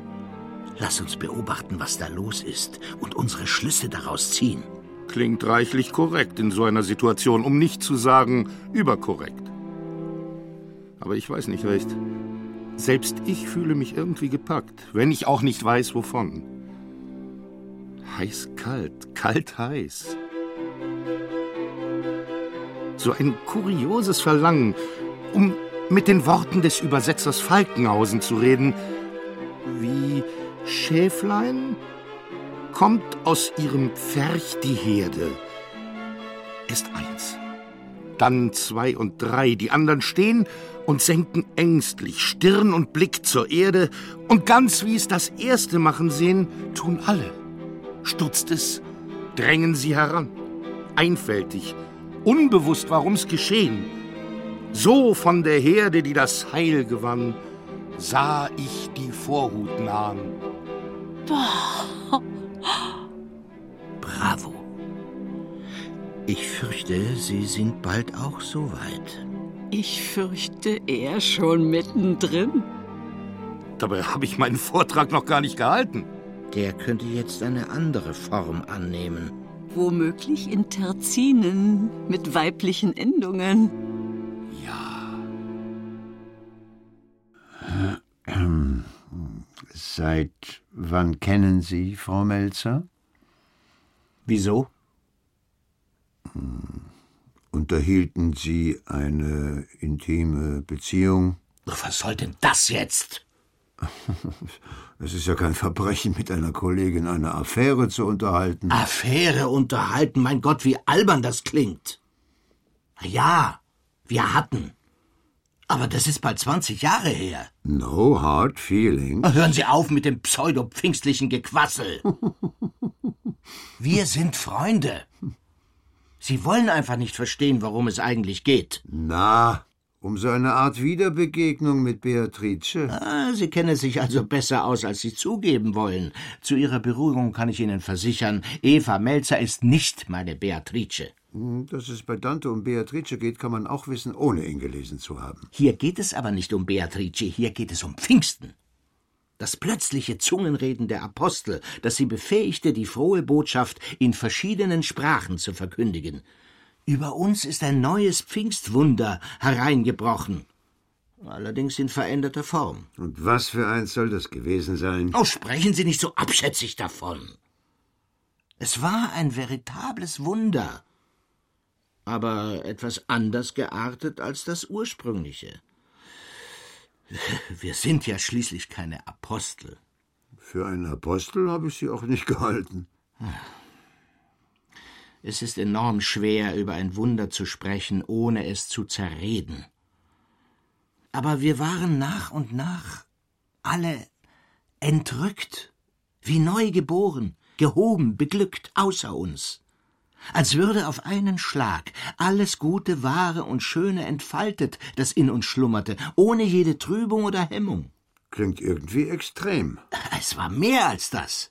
Lass uns beobachten, was da los ist und unsere Schlüsse daraus ziehen. Klingt reichlich korrekt in so einer Situation, um nicht zu sagen überkorrekt. Aber ich weiß nicht recht. Selbst ich fühle mich irgendwie gepackt, wenn ich auch nicht weiß, wovon. Heiß, kalt, kalt, heiß. So ein kurioses Verlangen, um mit den Worten des Übersetzers Falkenhausen zu reden. Wie Schäflein kommt aus ihrem Pferch die Herde. Erst eins, dann zwei und drei, die anderen stehen und senken ängstlich Stirn und Blick zur Erde, und ganz wie es das erste machen sehen, tun alle. Stutzt es, drängen sie heran, einfältig, unbewusst, warum's geschehen. So von der Herde, die das Heil gewann, sah ich die Vorhut nahen. Bravo. Ich fürchte, Sie sind bald auch so weit. Ich fürchte, er schon mittendrin. Dabei habe ich meinen Vortrag noch gar nicht gehalten. Der könnte jetzt eine andere Form annehmen. Womöglich in Terzinen mit weiblichen Endungen. Seit wann kennen Sie Frau Melzer? Wieso? Unterhielten Sie eine intime Beziehung? Was soll denn das jetzt? Es ist ja kein Verbrechen, mit einer Kollegin eine Affäre zu unterhalten. Affäre unterhalten, mein Gott, wie albern das klingt. Ja, wir hatten. Aber das ist bald 20 Jahre her. No hard feelings. Hören Sie auf mit dem pseudo-pfingstlichen Gequassel. Wir sind Freunde. Sie wollen einfach nicht verstehen, worum es eigentlich geht. Na, um so eine Art Wiederbegegnung mit Beatrice. Ah, Sie kennen sich also besser aus, als Sie zugeben wollen. Zu Ihrer Beruhigung kann ich Ihnen versichern, Eva Melzer ist nicht meine Beatrice. Hm, Dass es bei Dante um Beatrice geht, kann man auch wissen, ohne ihn gelesen zu haben. Hier geht es aber nicht um Beatrice, hier geht es um Pfingsten. Das plötzliche Zungenreden der Apostel, das sie befähigte, die frohe Botschaft in verschiedenen Sprachen zu verkündigen. Über uns ist ein neues Pfingstwunder hereingebrochen. Allerdings in veränderter Form. Und was für eins soll das gewesen sein? Oh, sprechen Sie nicht so abschätzig davon. Es war ein veritables Wunder, aber etwas anders geartet als das ursprüngliche. Wir sind ja schließlich keine Apostel. Für einen Apostel habe ich sie auch nicht gehalten. Es ist enorm schwer, über ein Wunder zu sprechen, ohne es zu zerreden. Aber wir waren nach und nach alle entrückt, wie neu geboren, gehoben, beglückt außer uns. Als würde auf einen Schlag alles Gute, Wahre und Schöne entfaltet, das in uns schlummerte, ohne jede Trübung oder Hemmung. Klingt irgendwie extrem. Es war mehr als das.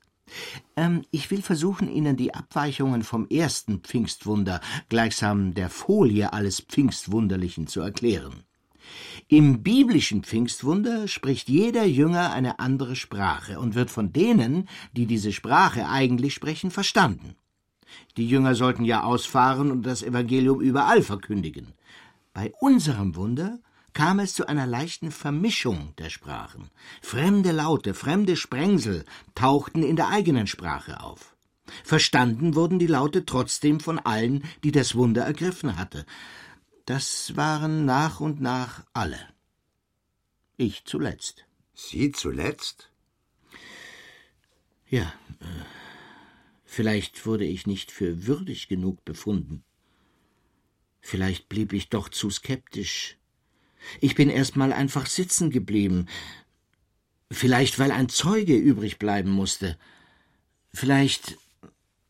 Ähm, ich will versuchen, Ihnen die Abweichungen vom ersten Pfingstwunder, gleichsam der Folie alles Pfingstwunderlichen, zu erklären. Im biblischen Pfingstwunder spricht jeder Jünger eine andere Sprache und wird von denen, die diese Sprache eigentlich sprechen, verstanden. Die Jünger sollten ja ausfahren und das Evangelium überall verkündigen. Bei unserem Wunder kam es zu einer leichten Vermischung der Sprachen. Fremde Laute, fremde Sprengsel tauchten in der eigenen Sprache auf. Verstanden wurden die Laute trotzdem von allen, die das Wunder ergriffen hatte. Das waren nach und nach alle. Ich zuletzt. Sie zuletzt? Ja, äh, vielleicht wurde ich nicht für würdig genug befunden. Vielleicht blieb ich doch zu skeptisch. Ich bin erst mal einfach sitzen geblieben. Vielleicht, weil ein Zeuge übrig bleiben musste. Vielleicht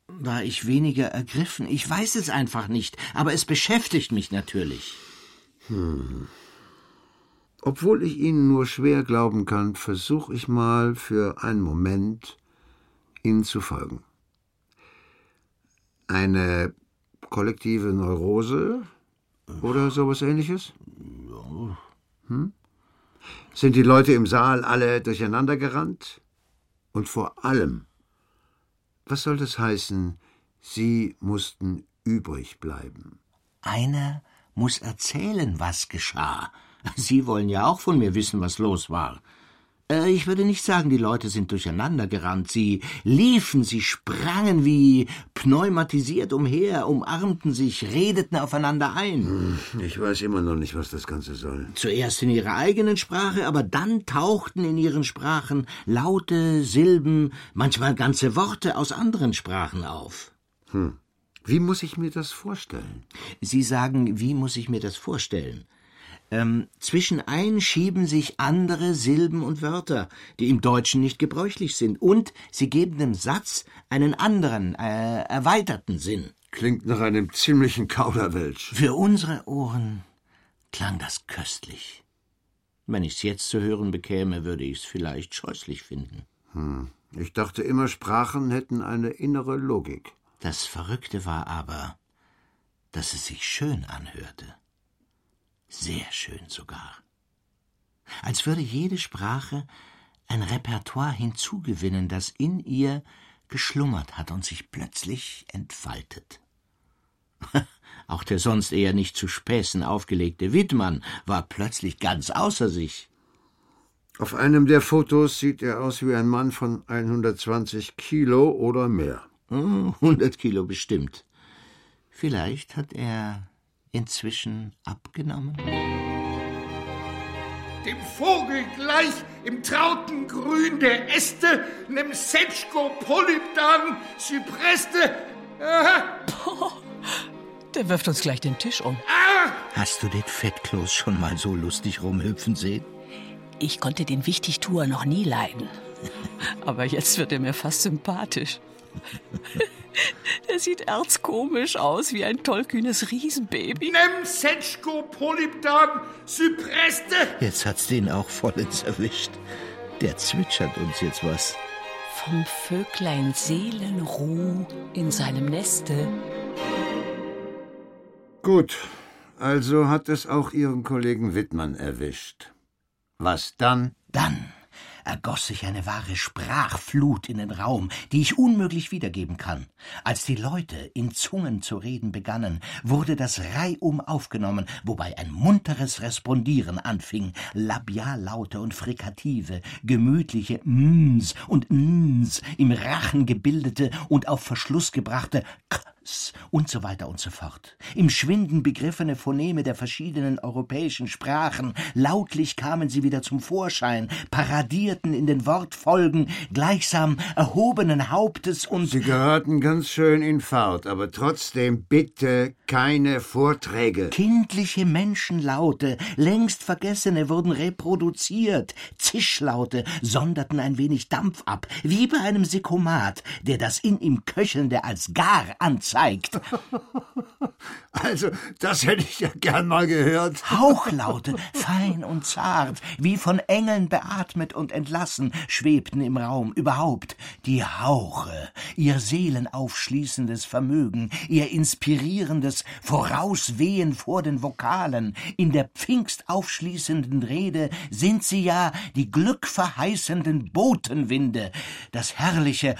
war ich weniger ergriffen. Ich weiß es einfach nicht, aber es beschäftigt mich natürlich. Hm. Obwohl ich Ihnen nur schwer glauben kann, versuche ich mal für einen Moment, Ihnen zu folgen. Eine kollektive Neurose oder sowas ähnliches? Hm? Sind die Leute im Saal alle durcheinander gerannt? Und vor allem, was soll das heißen, sie mussten übrig bleiben? Einer muss erzählen, was geschah. Sie wollen ja auch von mir wissen, was los war. Äh, Ich würde nicht sagen, die Leute sind durcheinander gerannt. Sie liefen, sie sprangen wie pneumatisiert umher, umarmten sich, redeten aufeinander ein. Ich weiß immer noch nicht, was das Ganze soll. Zuerst in ihrer eigenen Sprache, aber dann tauchten in ihren Sprachen Laute, Silben, manchmal ganze Worte aus anderen Sprachen auf. Hm. Wie muss ich mir das vorstellen? Sie sagen, wie muss ich mir das vorstellen? Ähm, zwischenein schieben sich andere Silben und Wörter, die im Deutschen nicht gebräuchlich sind, und sie geben dem Satz einen anderen, äh, erweiterten Sinn. Klingt nach einem ziemlichen Kauderwelsch. Für unsere Ohren klang das köstlich. Wenn ich's jetzt zu hören bekäme, würde ich's vielleicht scheußlich finden. Hm. Ich dachte immer, Sprachen hätten eine innere Logik. Das Verrückte war aber, dass es sich schön anhörte. Sehr schön sogar. Als würde jede Sprache ein Repertoire hinzugewinnen, das in ihr geschlummert hat und sich plötzlich entfaltet. Auch der sonst eher nicht zu Späßen aufgelegte Wittmann war plötzlich ganz außer sich. Auf einem der Fotos sieht er aus wie ein Mann von 120 Kilo oder mehr. Hm, 100 Kilo bestimmt. Vielleicht hat er inzwischen abgenommen? Dem Vogel gleich im trauten Grün der Äste, nem Setschko Polypdan, Zypreste. Der wirft uns gleich den Tisch um. Ah, Hast du den Fettkloß schon mal so lustig rumhüpfen sehen? Ich konnte den Wichtigtuer noch nie leiden. Aber jetzt wird er mir fast sympathisch. Der sieht erzkomisch aus wie ein tollkühnes Riesenbaby. Nem Setschko Polypdan Cypreste. Jetzt hat's den auch vollends erwischt. Der zwitschert uns jetzt was. Vom Vöglein Seelenruh in seinem Neste. Gut, also hat es auch Ihren Kollegen Wittmann erwischt. Was dann? Dann ergoss sich eine wahre Sprachflut in den Raum, die ich unmöglich wiedergeben kann. Als die Leute in Zungen zu reden begannen, wurde das reihum aufgenommen, wobei ein munteres Respondieren anfing, Labiallaute und Frikative, gemütliche Mms und Ns im Rachen gebildete und auf Verschluss gebrachte K und so weiter und so fort. Im Schwinden begriffene Phoneme der verschiedenen europäischen Sprachen, lautlich kamen sie wieder zum Vorschein, paradierten in den Wortfolgen, gleichsam erhobenen Hauptes und Sie gehörten ganz schön in Fahrt, aber trotzdem bitte keine Vorträge. Kindliche Menschenlaute, längst vergessene, wurden reproduziert. Zischlaute sonderten ein wenig Dampf ab, wie bei einem Sikomat, der das in ihm Köchelnde als gar anzeigt zeigt. Also, das hätte ich ja gern mal gehört. Hauchlaute, fein und zart, wie von Engeln beatmet und entlassen, schwebten im Raum. Überhaupt die Hauche, ihr seelenaufschließendes Vermögen, ihr inspirierendes Vorauswehen vor den Vokalen. In der pfingstaufschließenden Rede sind sie ja die glückverheißenden Botenwinde, das herrliche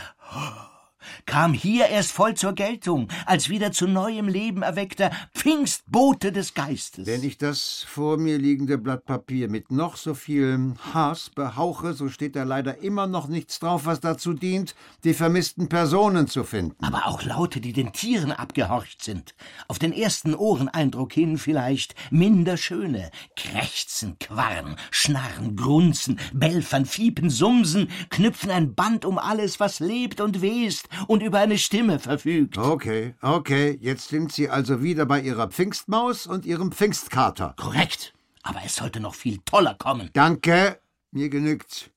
kam hier erst voll zur Geltung, als wieder zu neuem Leben erweckter Pfingstbote des Geistes. Wenn ich das vor mir liegende Blatt Papier mit noch so viel Hass behauche, so steht da leider immer noch nichts drauf, was dazu dient, die vermissten Personen zu finden. Aber auch Laute, die den Tieren abgehorcht sind. Auf den ersten Ohreneindruck hin vielleicht minder schöne. Krächzen, Quarren, Schnarren, Grunzen, Belfern, Fiepen, Sumsen, knüpfen ein Band um alles, was lebt und west und über eine Stimme verfügt. Okay, okay, jetzt sind Sie also wieder bei Ihrer Pfingstmaus und Ihrem Pfingstkater. Korrekt, aber es sollte noch viel toller kommen. Danke, mir genügt's.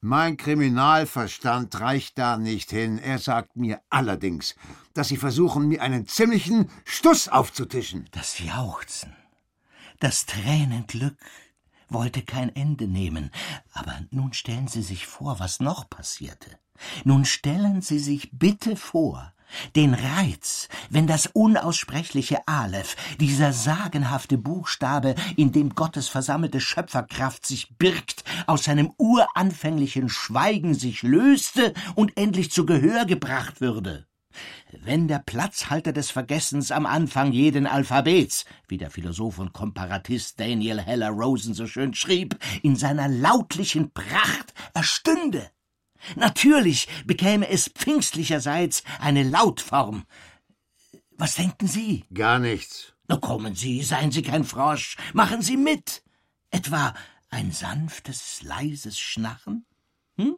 Mein Kriminalverstand reicht da nicht hin. Er sagt mir allerdings, dass Sie versuchen, mir einen ziemlichen Stuss aufzutischen. Das Jauchzen, das Tränenglück wollte kein Ende nehmen. Aber nun stellen Sie sich vor, was noch passierte. Nun stellen Sie sich bitte vor, den Reiz, wenn das unaussprechliche Aleph, dieser sagenhafte Buchstabe, in dem Gottes versammelte Schöpferkraft sich birgt, aus seinem uranfänglichen Schweigen sich löste und endlich zu Gehör gebracht würde. Wenn der Platzhalter des Vergessens am Anfang jeden Alphabets, wie der Philosoph und Komparatist Daniel Heller Rosen so schön schrieb, in seiner lautlichen Pracht erstünde, Natürlich bekäme es pfingstlicherseits eine Lautform. Was denken Sie? Gar nichts. Na kommen Sie, seien Sie kein Frosch, machen Sie mit. Etwa ein sanftes, leises Schnarren? Hm?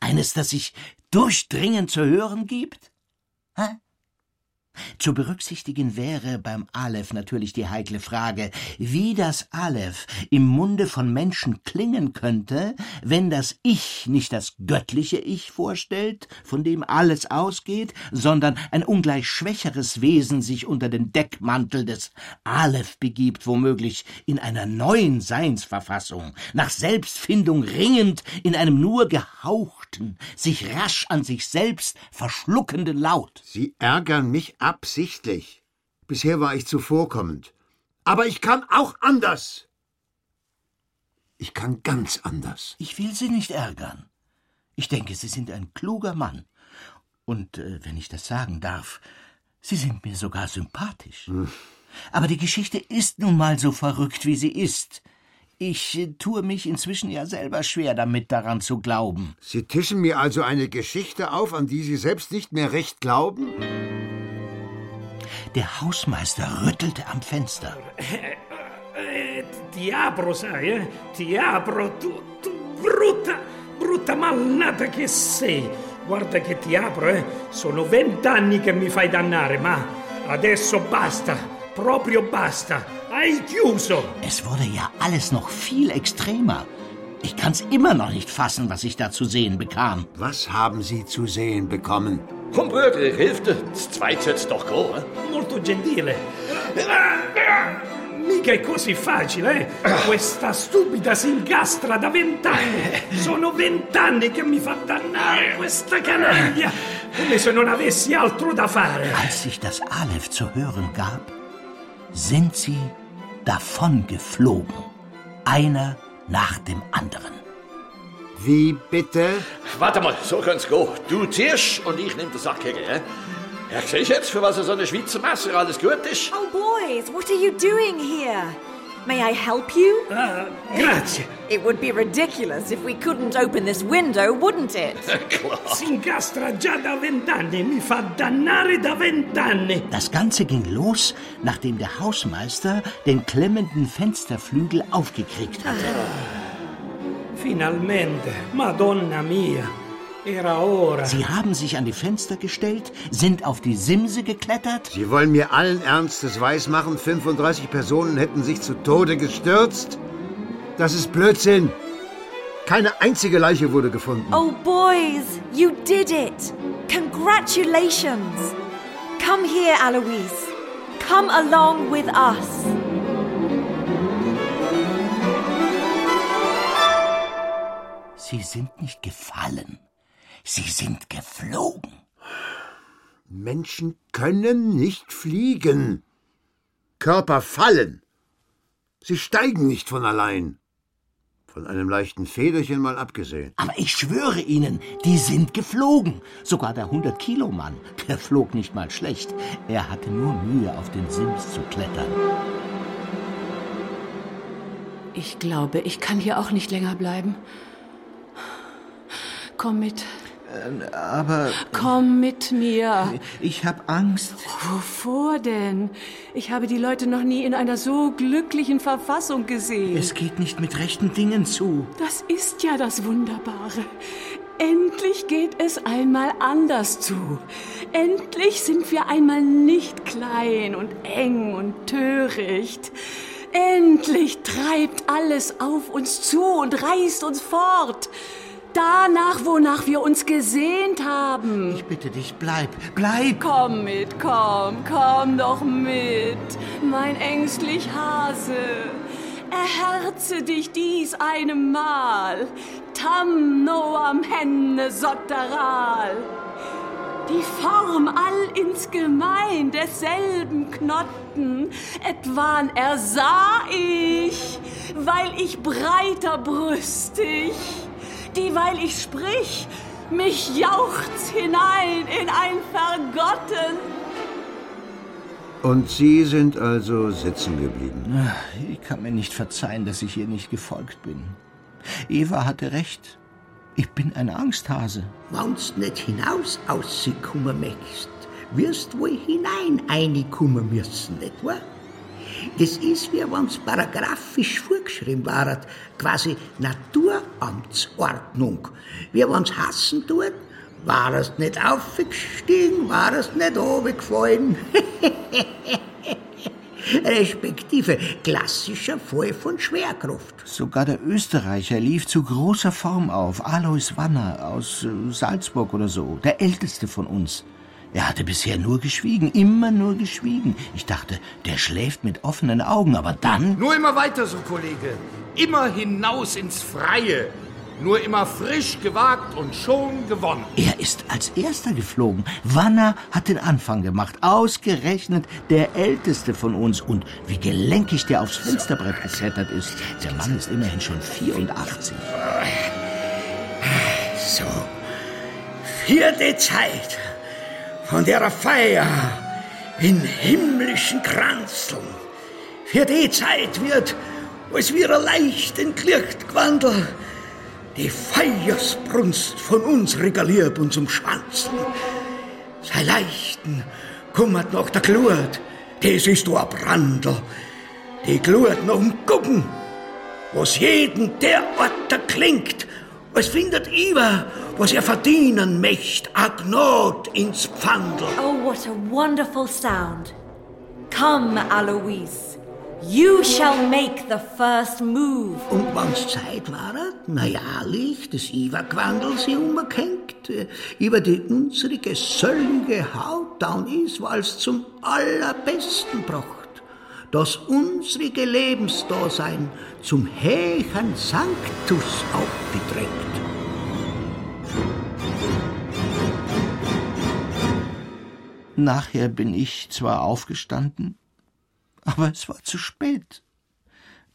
Eines, das sich durchdringend zu hören gibt? Hä? Zu berücksichtigen wäre beim Aleph natürlich die heikle Frage, wie das Aleph im Munde von Menschen klingen könnte, wenn das Ich nicht das göttliche Ich vorstellt, von dem alles ausgeht, sondern ein ungleich schwächeres Wesen sich unter den Deckmantel des Aleph begibt, womöglich in einer neuen Seinsverfassung, nach Selbstfindung ringend in einem nur gehauchten, sich rasch an sich selbst verschluckenden Laut. Sie ärgern mich absichtlich. Bisher war ich zuvorkommend. Aber ich kann auch anders. Ich kann ganz anders. Ich will Sie nicht ärgern. Ich denke, Sie sind ein kluger Mann. Und äh, wenn ich das sagen darf, Sie sind mir sogar sympathisch. Hm. Aber die Geschichte ist nun mal so verrückt, wie sie ist. Ich äh, tue mich inzwischen ja selber schwer damit, daran zu glauben. Sie tischen mir also eine Geschichte auf, an die Sie selbst nicht mehr recht glauben? Der Hausmeister rüttelte am Fenster. Diabro, sai, eh? Diabro, tu, tu brutta, brutta malnata che sei. Guarda che ti apro, eh? Sono vent'anni che mi fai dannare, ma adesso basta, proprio basta. hai chiuso. Es wurde ja alles noch viel extremer. Ich kann's immer noch nicht fassen, was ich da zu sehen bekam. Was haben Sie zu sehen bekommen? Komm, Bruder, ich hilf dir. Das Zweit soll's doch gehen. eh? Molto gentile. Mica è così facile, eh? Questa stupida si ingastra da vent'anni. Sono vent'anni che mi fa dannare questa canaglia. Come se non avessi altro da fare. Als sich das Aleph zu hören gab, sind sie davongeflogen. Einer nach dem anderen. Wie bitte? Warte mal, so kann's gehen. Du ziehst und ich nehm den Sack her, eh? Ja, siehst jetzt, für was so eine Schweizer Messer alles gut ist? Oh, boys, what are you doing here? May I help you? Grazie. It would be ridiculous if we couldn't open this window, wouldn't it? Klar. Si ingastra già da vent'anni, mi fa dannare da vent'anni. Das Ganze ging los, nachdem der Hausmeister den klemmenden Fensterflügel aufgekriegt hatte. Finalmente, Madonna mia, era ora. Sie haben sich an die Fenster gestellt, sind auf die Simse geklettert. Sie wollen mir allen Ernstes weismachen, 35 Personen hätten sich zu Tode gestürzt? Das ist Blödsinn. Keine einzige Leiche wurde gefunden. Oh, boys, you did it! Congratulations! Come here, Aloise. Come along with us. Sie sind nicht gefallen, sie sind geflogen. Menschen können nicht fliegen. Körper fallen. Sie steigen nicht von allein. Von einem leichten Federchen mal abgesehen. Aber ich schwöre Ihnen, die sind geflogen. Sogar der 100-Kilo-Mann, der flog nicht mal schlecht. Er hatte nur Mühe, auf den Sims zu klettern. Ich glaube, ich kann hier auch nicht länger bleiben. Komm mit. Aber Komm mit mir. ich hab Angst. Wovor denn? Ich habe die Leute noch nie in einer so glücklichen Verfassung gesehen. Es geht nicht mit rechten Dingen zu. Das ist ja das Wunderbare. Endlich geht es einmal anders zu. Endlich sind wir einmal nicht klein und eng und töricht. Endlich treibt alles auf uns zu und reißt uns fort. Danach, wonach wir uns gesehnt haben. Ich bitte dich, bleib, bleib. Komm mit, komm, komm doch mit, mein ängstlich Hase. Erherze dich dies eine Mal, tam noam henne sotteral. Die Form all insgemein desselben Knotten, etwan ersah ich, weil ich breiter brüstig, dieweil ich sprich, mich jauchzt hinein in ein Vergotten. Und Sie sind also sitzen geblieben. Ich kann mir nicht verzeihen, dass ich ihr nicht gefolgt bin. Eva hatte recht. Ich bin ein Angsthase. Wenn's nicht hinaus auskommen möchtest, wirst wohl hinein reinkommen müssen, nicht wahr? Das ist, wie wenn's paragraphisch vorgeschrieben war, quasi Naturamtsordnung. Wie wenn's hassen tut, war es nicht aufgestiegen, war es nicht runtergefallen. Respektive klassischer Fall von Schwerkraft. Sogar der Österreicher lief zu großer Form auf. Alois Wanner aus äh, Salzburg oder so. Der älteste von uns. Er hatte bisher nur geschwiegen, immer nur geschwiegen. Ich dachte, der schläft mit offenen Augen, aber dann. Nur immer weiter so, Kollege. Immer hinaus ins Freie. Nur immer frisch gewagt und schon gewonnen. Er ist als erster geflogen. Wanner hat den Anfang gemacht. Ausgerechnet der älteste von uns. Und wie gelenkig der aufs Fensterbrett geklettert ist. Der Mann ist immerhin schon 84. So, die Zeit von der Feier in himmlischen Kranzeln, für die Zeit wird, als wir leicht entglicht gewandelt, die Feiersbrunst von unsriger Lieb uns umschwanzen. Sei leichten, kummert noch der Glut, das ist du ein Brandl. Die Glut noch um Gucken, was jeden derart klingt, es findet Iwa, was er verdienen möcht, a Gnad ins Pfandl. Oh, what a wonderful sound. Come, Aloise. You shall make the first move. Und wann's Zeit war, na jährlich, des Iwa-Quandel sie umkenkt, über die unsrige söllige Haut down is, weil's zum allerbesten brocht, dass unsrige Lebensdasein zum hechen Sanctus aufgedrängt. Nachher bin ich zwar aufgestanden, aber es war zu spät.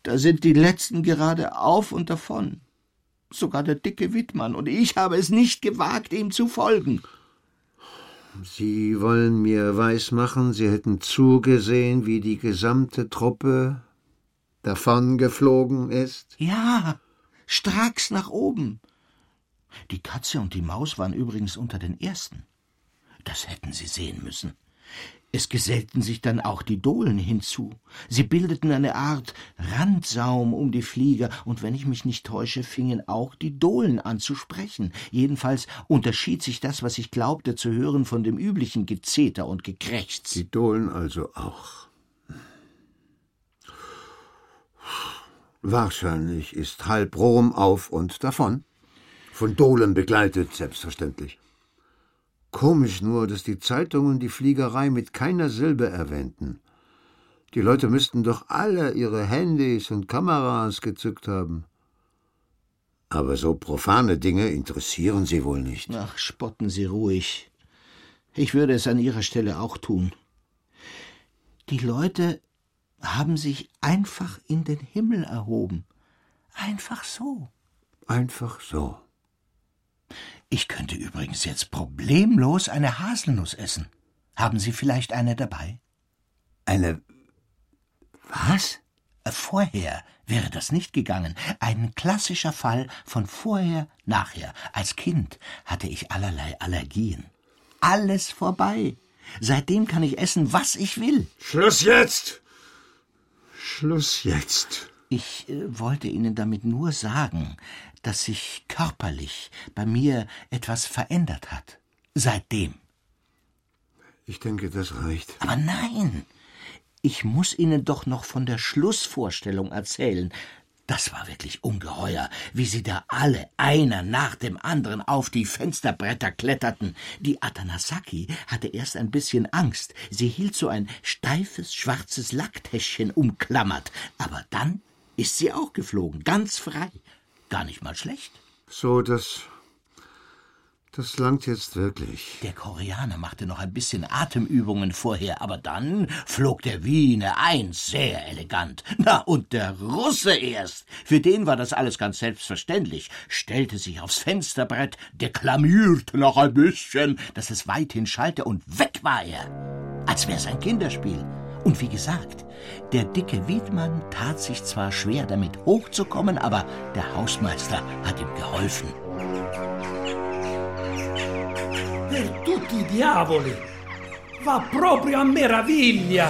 Da sind die Letzten gerade auf und davon. Sogar der dicke Wittmann, und ich habe es nicht gewagt, ihm zu folgen. Sie wollen mir weismachen, Sie hätten zugesehen, wie die gesamte Truppe davongeflogen ist? Ja, stracks nach oben. Die Katze und die Maus waren übrigens unter den Ersten. Das hätten Sie sehen müssen. Es gesellten sich dann auch die Dohlen hinzu. Sie bildeten eine Art Randsaum um die Flieger, und wenn ich mich nicht täusche, fingen auch die Dohlen an zu sprechen. Jedenfalls unterschied sich das, was ich glaubte zu hören, von dem üblichen Gezeter und Gekrächz. Die Dohlen also auch. Wahrscheinlich ist halb Rom auf und davon. Von Dohlen begleitet, selbstverständlich. Komisch nur, dass die Zeitungen die Fliegerei mit keiner Silbe erwähnten. Die Leute müssten doch alle ihre Handys und Kameras gezückt haben. Aber so profane Dinge interessieren sie wohl nicht. Ach, spotten Sie ruhig. Ich würde es an Ihrer Stelle auch tun. Die Leute haben sich einfach in den Himmel erhoben. Einfach so. Einfach so. Ich könnte übrigens jetzt problemlos eine Haselnuss essen. Haben Sie vielleicht eine dabei? Eine. Was? Vorher wäre das nicht gegangen. Ein klassischer Fall von vorher, nachher. Als Kind hatte ich allerlei Allergien. Alles vorbei. Seitdem kann ich essen, was ich will. Schluss jetzt! Schluss jetzt. Ich äh, wollte Ihnen damit nur sagen, dass sich körperlich bei mir etwas verändert hat. Seitdem. Ich denke, das reicht. Aber nein, ich muss Ihnen doch noch von der Schlussvorstellung erzählen. Das war wirklich ungeheuer, wie sie da alle, einer nach dem anderen, auf die Fensterbretter kletterten. Die Atanasaki hatte erst ein bisschen Angst. Sie hielt so ein steifes, schwarzes Lacktäschchen umklammert. Aber dann ist sie auch geflogen, ganz frei. Gar nicht mal schlecht. So, das. Das langt jetzt wirklich. Der Koreaner machte noch ein bisschen Atemübungen vorher, aber dann flog der Wiener eins sehr elegant. Na, und der Russe erst. Für den war das alles ganz selbstverständlich. Stellte sich aufs Fensterbrett, deklamierte noch ein bisschen, dass es weithin schallte, und weg war er. Als wär's ein Kinderspiel. Und wie gesagt, der dicke Wiedmann tat sich zwar schwer damit hochzukommen, aber der Hausmeister hat ihm geholfen. Per tutti i diavoli! Va proprio a meraviglia!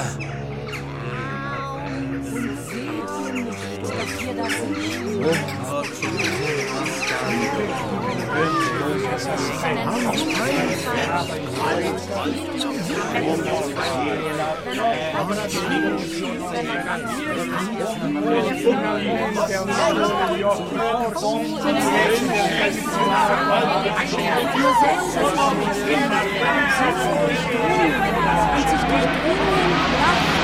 Als ich durch Grönland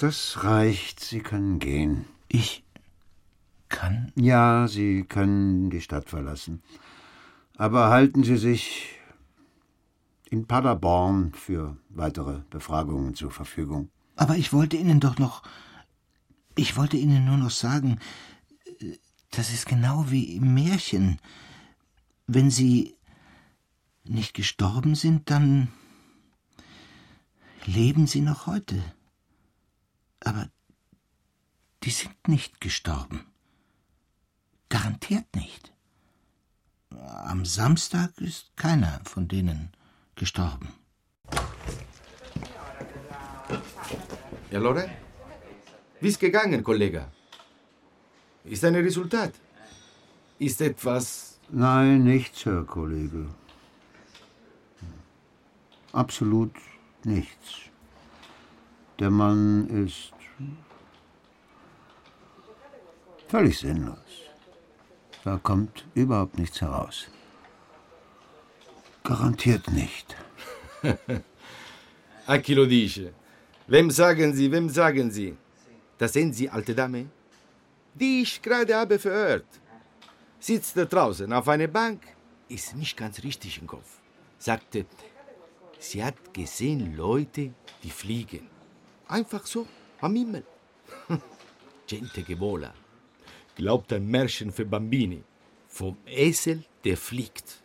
Das reicht. Sie können gehen. Ich kann? Ja, Sie können die Stadt verlassen. Aber halten Sie sich in Paderborn für weitere Befragungen zur Verfügung. Aber ich wollte Ihnen doch noch. Ich wollte Ihnen nur noch sagen, das ist genau wie im Märchen. Wenn Sie nicht gestorben sind, dann leben Sie noch heute. Aber die sind nicht gestorben. Garantiert nicht. am Samstag ist keiner von denen gestorben. Ja, Lore? Wie ist gegangen, Kollege? Ist ein Resultat? Ist etwas. Nein, nichts, Herr Kollege. Absolut nichts. Der Mann ist völlig sinnlos. Da kommt überhaupt nichts heraus. Garantiert nicht. A chi lo dice? Wem sagen Sie, wem sagen Sie? Das sind Sie, alte Dame? Die ich gerade habe verhört. Sitzt da draußen auf einer Bank, ist nicht ganz richtig im Kopf. Sagte, sie hat gesehen Leute, die fliegen. Einfach so, am Himmel. Gente che vola. Glaubt ein Märchen für Bambini. Vom Esel, der fliegt.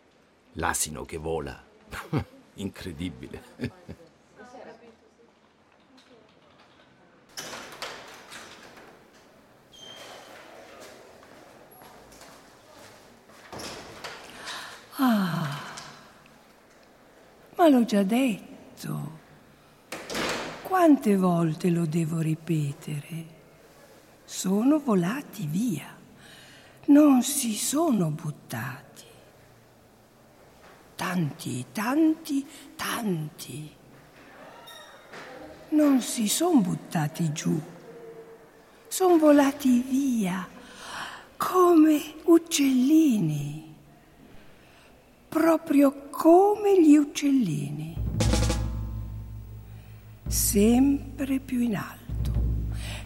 L'asino che vola. Incredibile. Ah, ma l'ho già detto. Quante volte lo devo ripetere? Sono volati via, non si sono buttati. Tanti, tanti, tanti. Non si sono buttati giù, sono volati via come uccellini proprio come gli uccellini, sempre più in alto,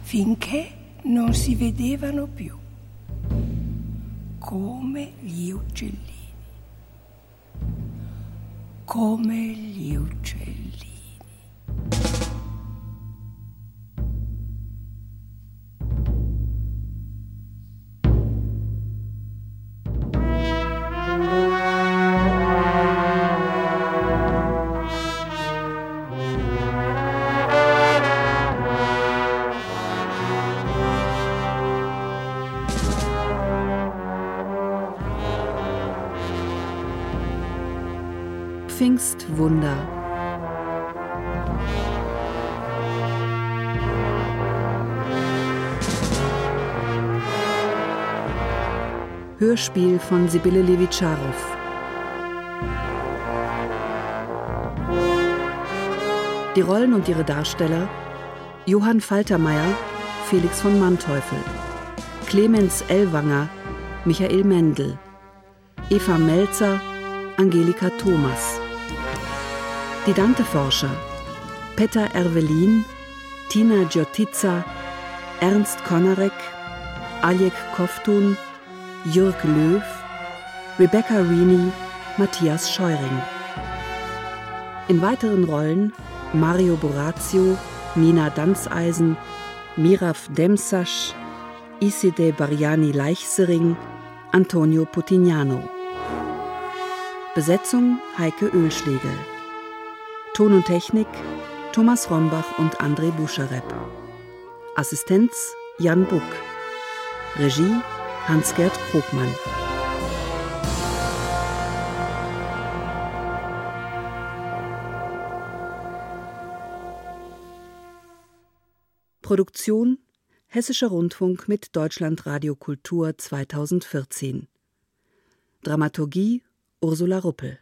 finché non si vedevano più, come gli uccellini, come gli uccellini. Hörspiel von Sibylle Levitscharow. Die Rollen und ihre Darsteller Johann Faltermeier, Felix von Manteuffel, Clemens Ellwanger, Michael Mendel, Eva Melzer, Angelika Thomas. Die Dante-Forscher Peter Ervelin, Tina Giotiza, Ernst Konarek, Aljek Koftun, Jürg Löw, Rebecca Reaney, Matthias Scheuring. In weiteren Rollen Mario Borazio, Nina Danzeisen, Miraf Demsasch, Iside Bariani Leichsering, Antonio Putignano. Besetzung Heike Ölschlegel. Ton und Technik Thomas Rombach und André Buscharep. Assistenz Jan Buck. Regie Hans-Gerd Krogmann. Produktion Hessischer Rundfunk mit Deutschlandradio Kultur 2014. Dramaturgie Ursula Ruppel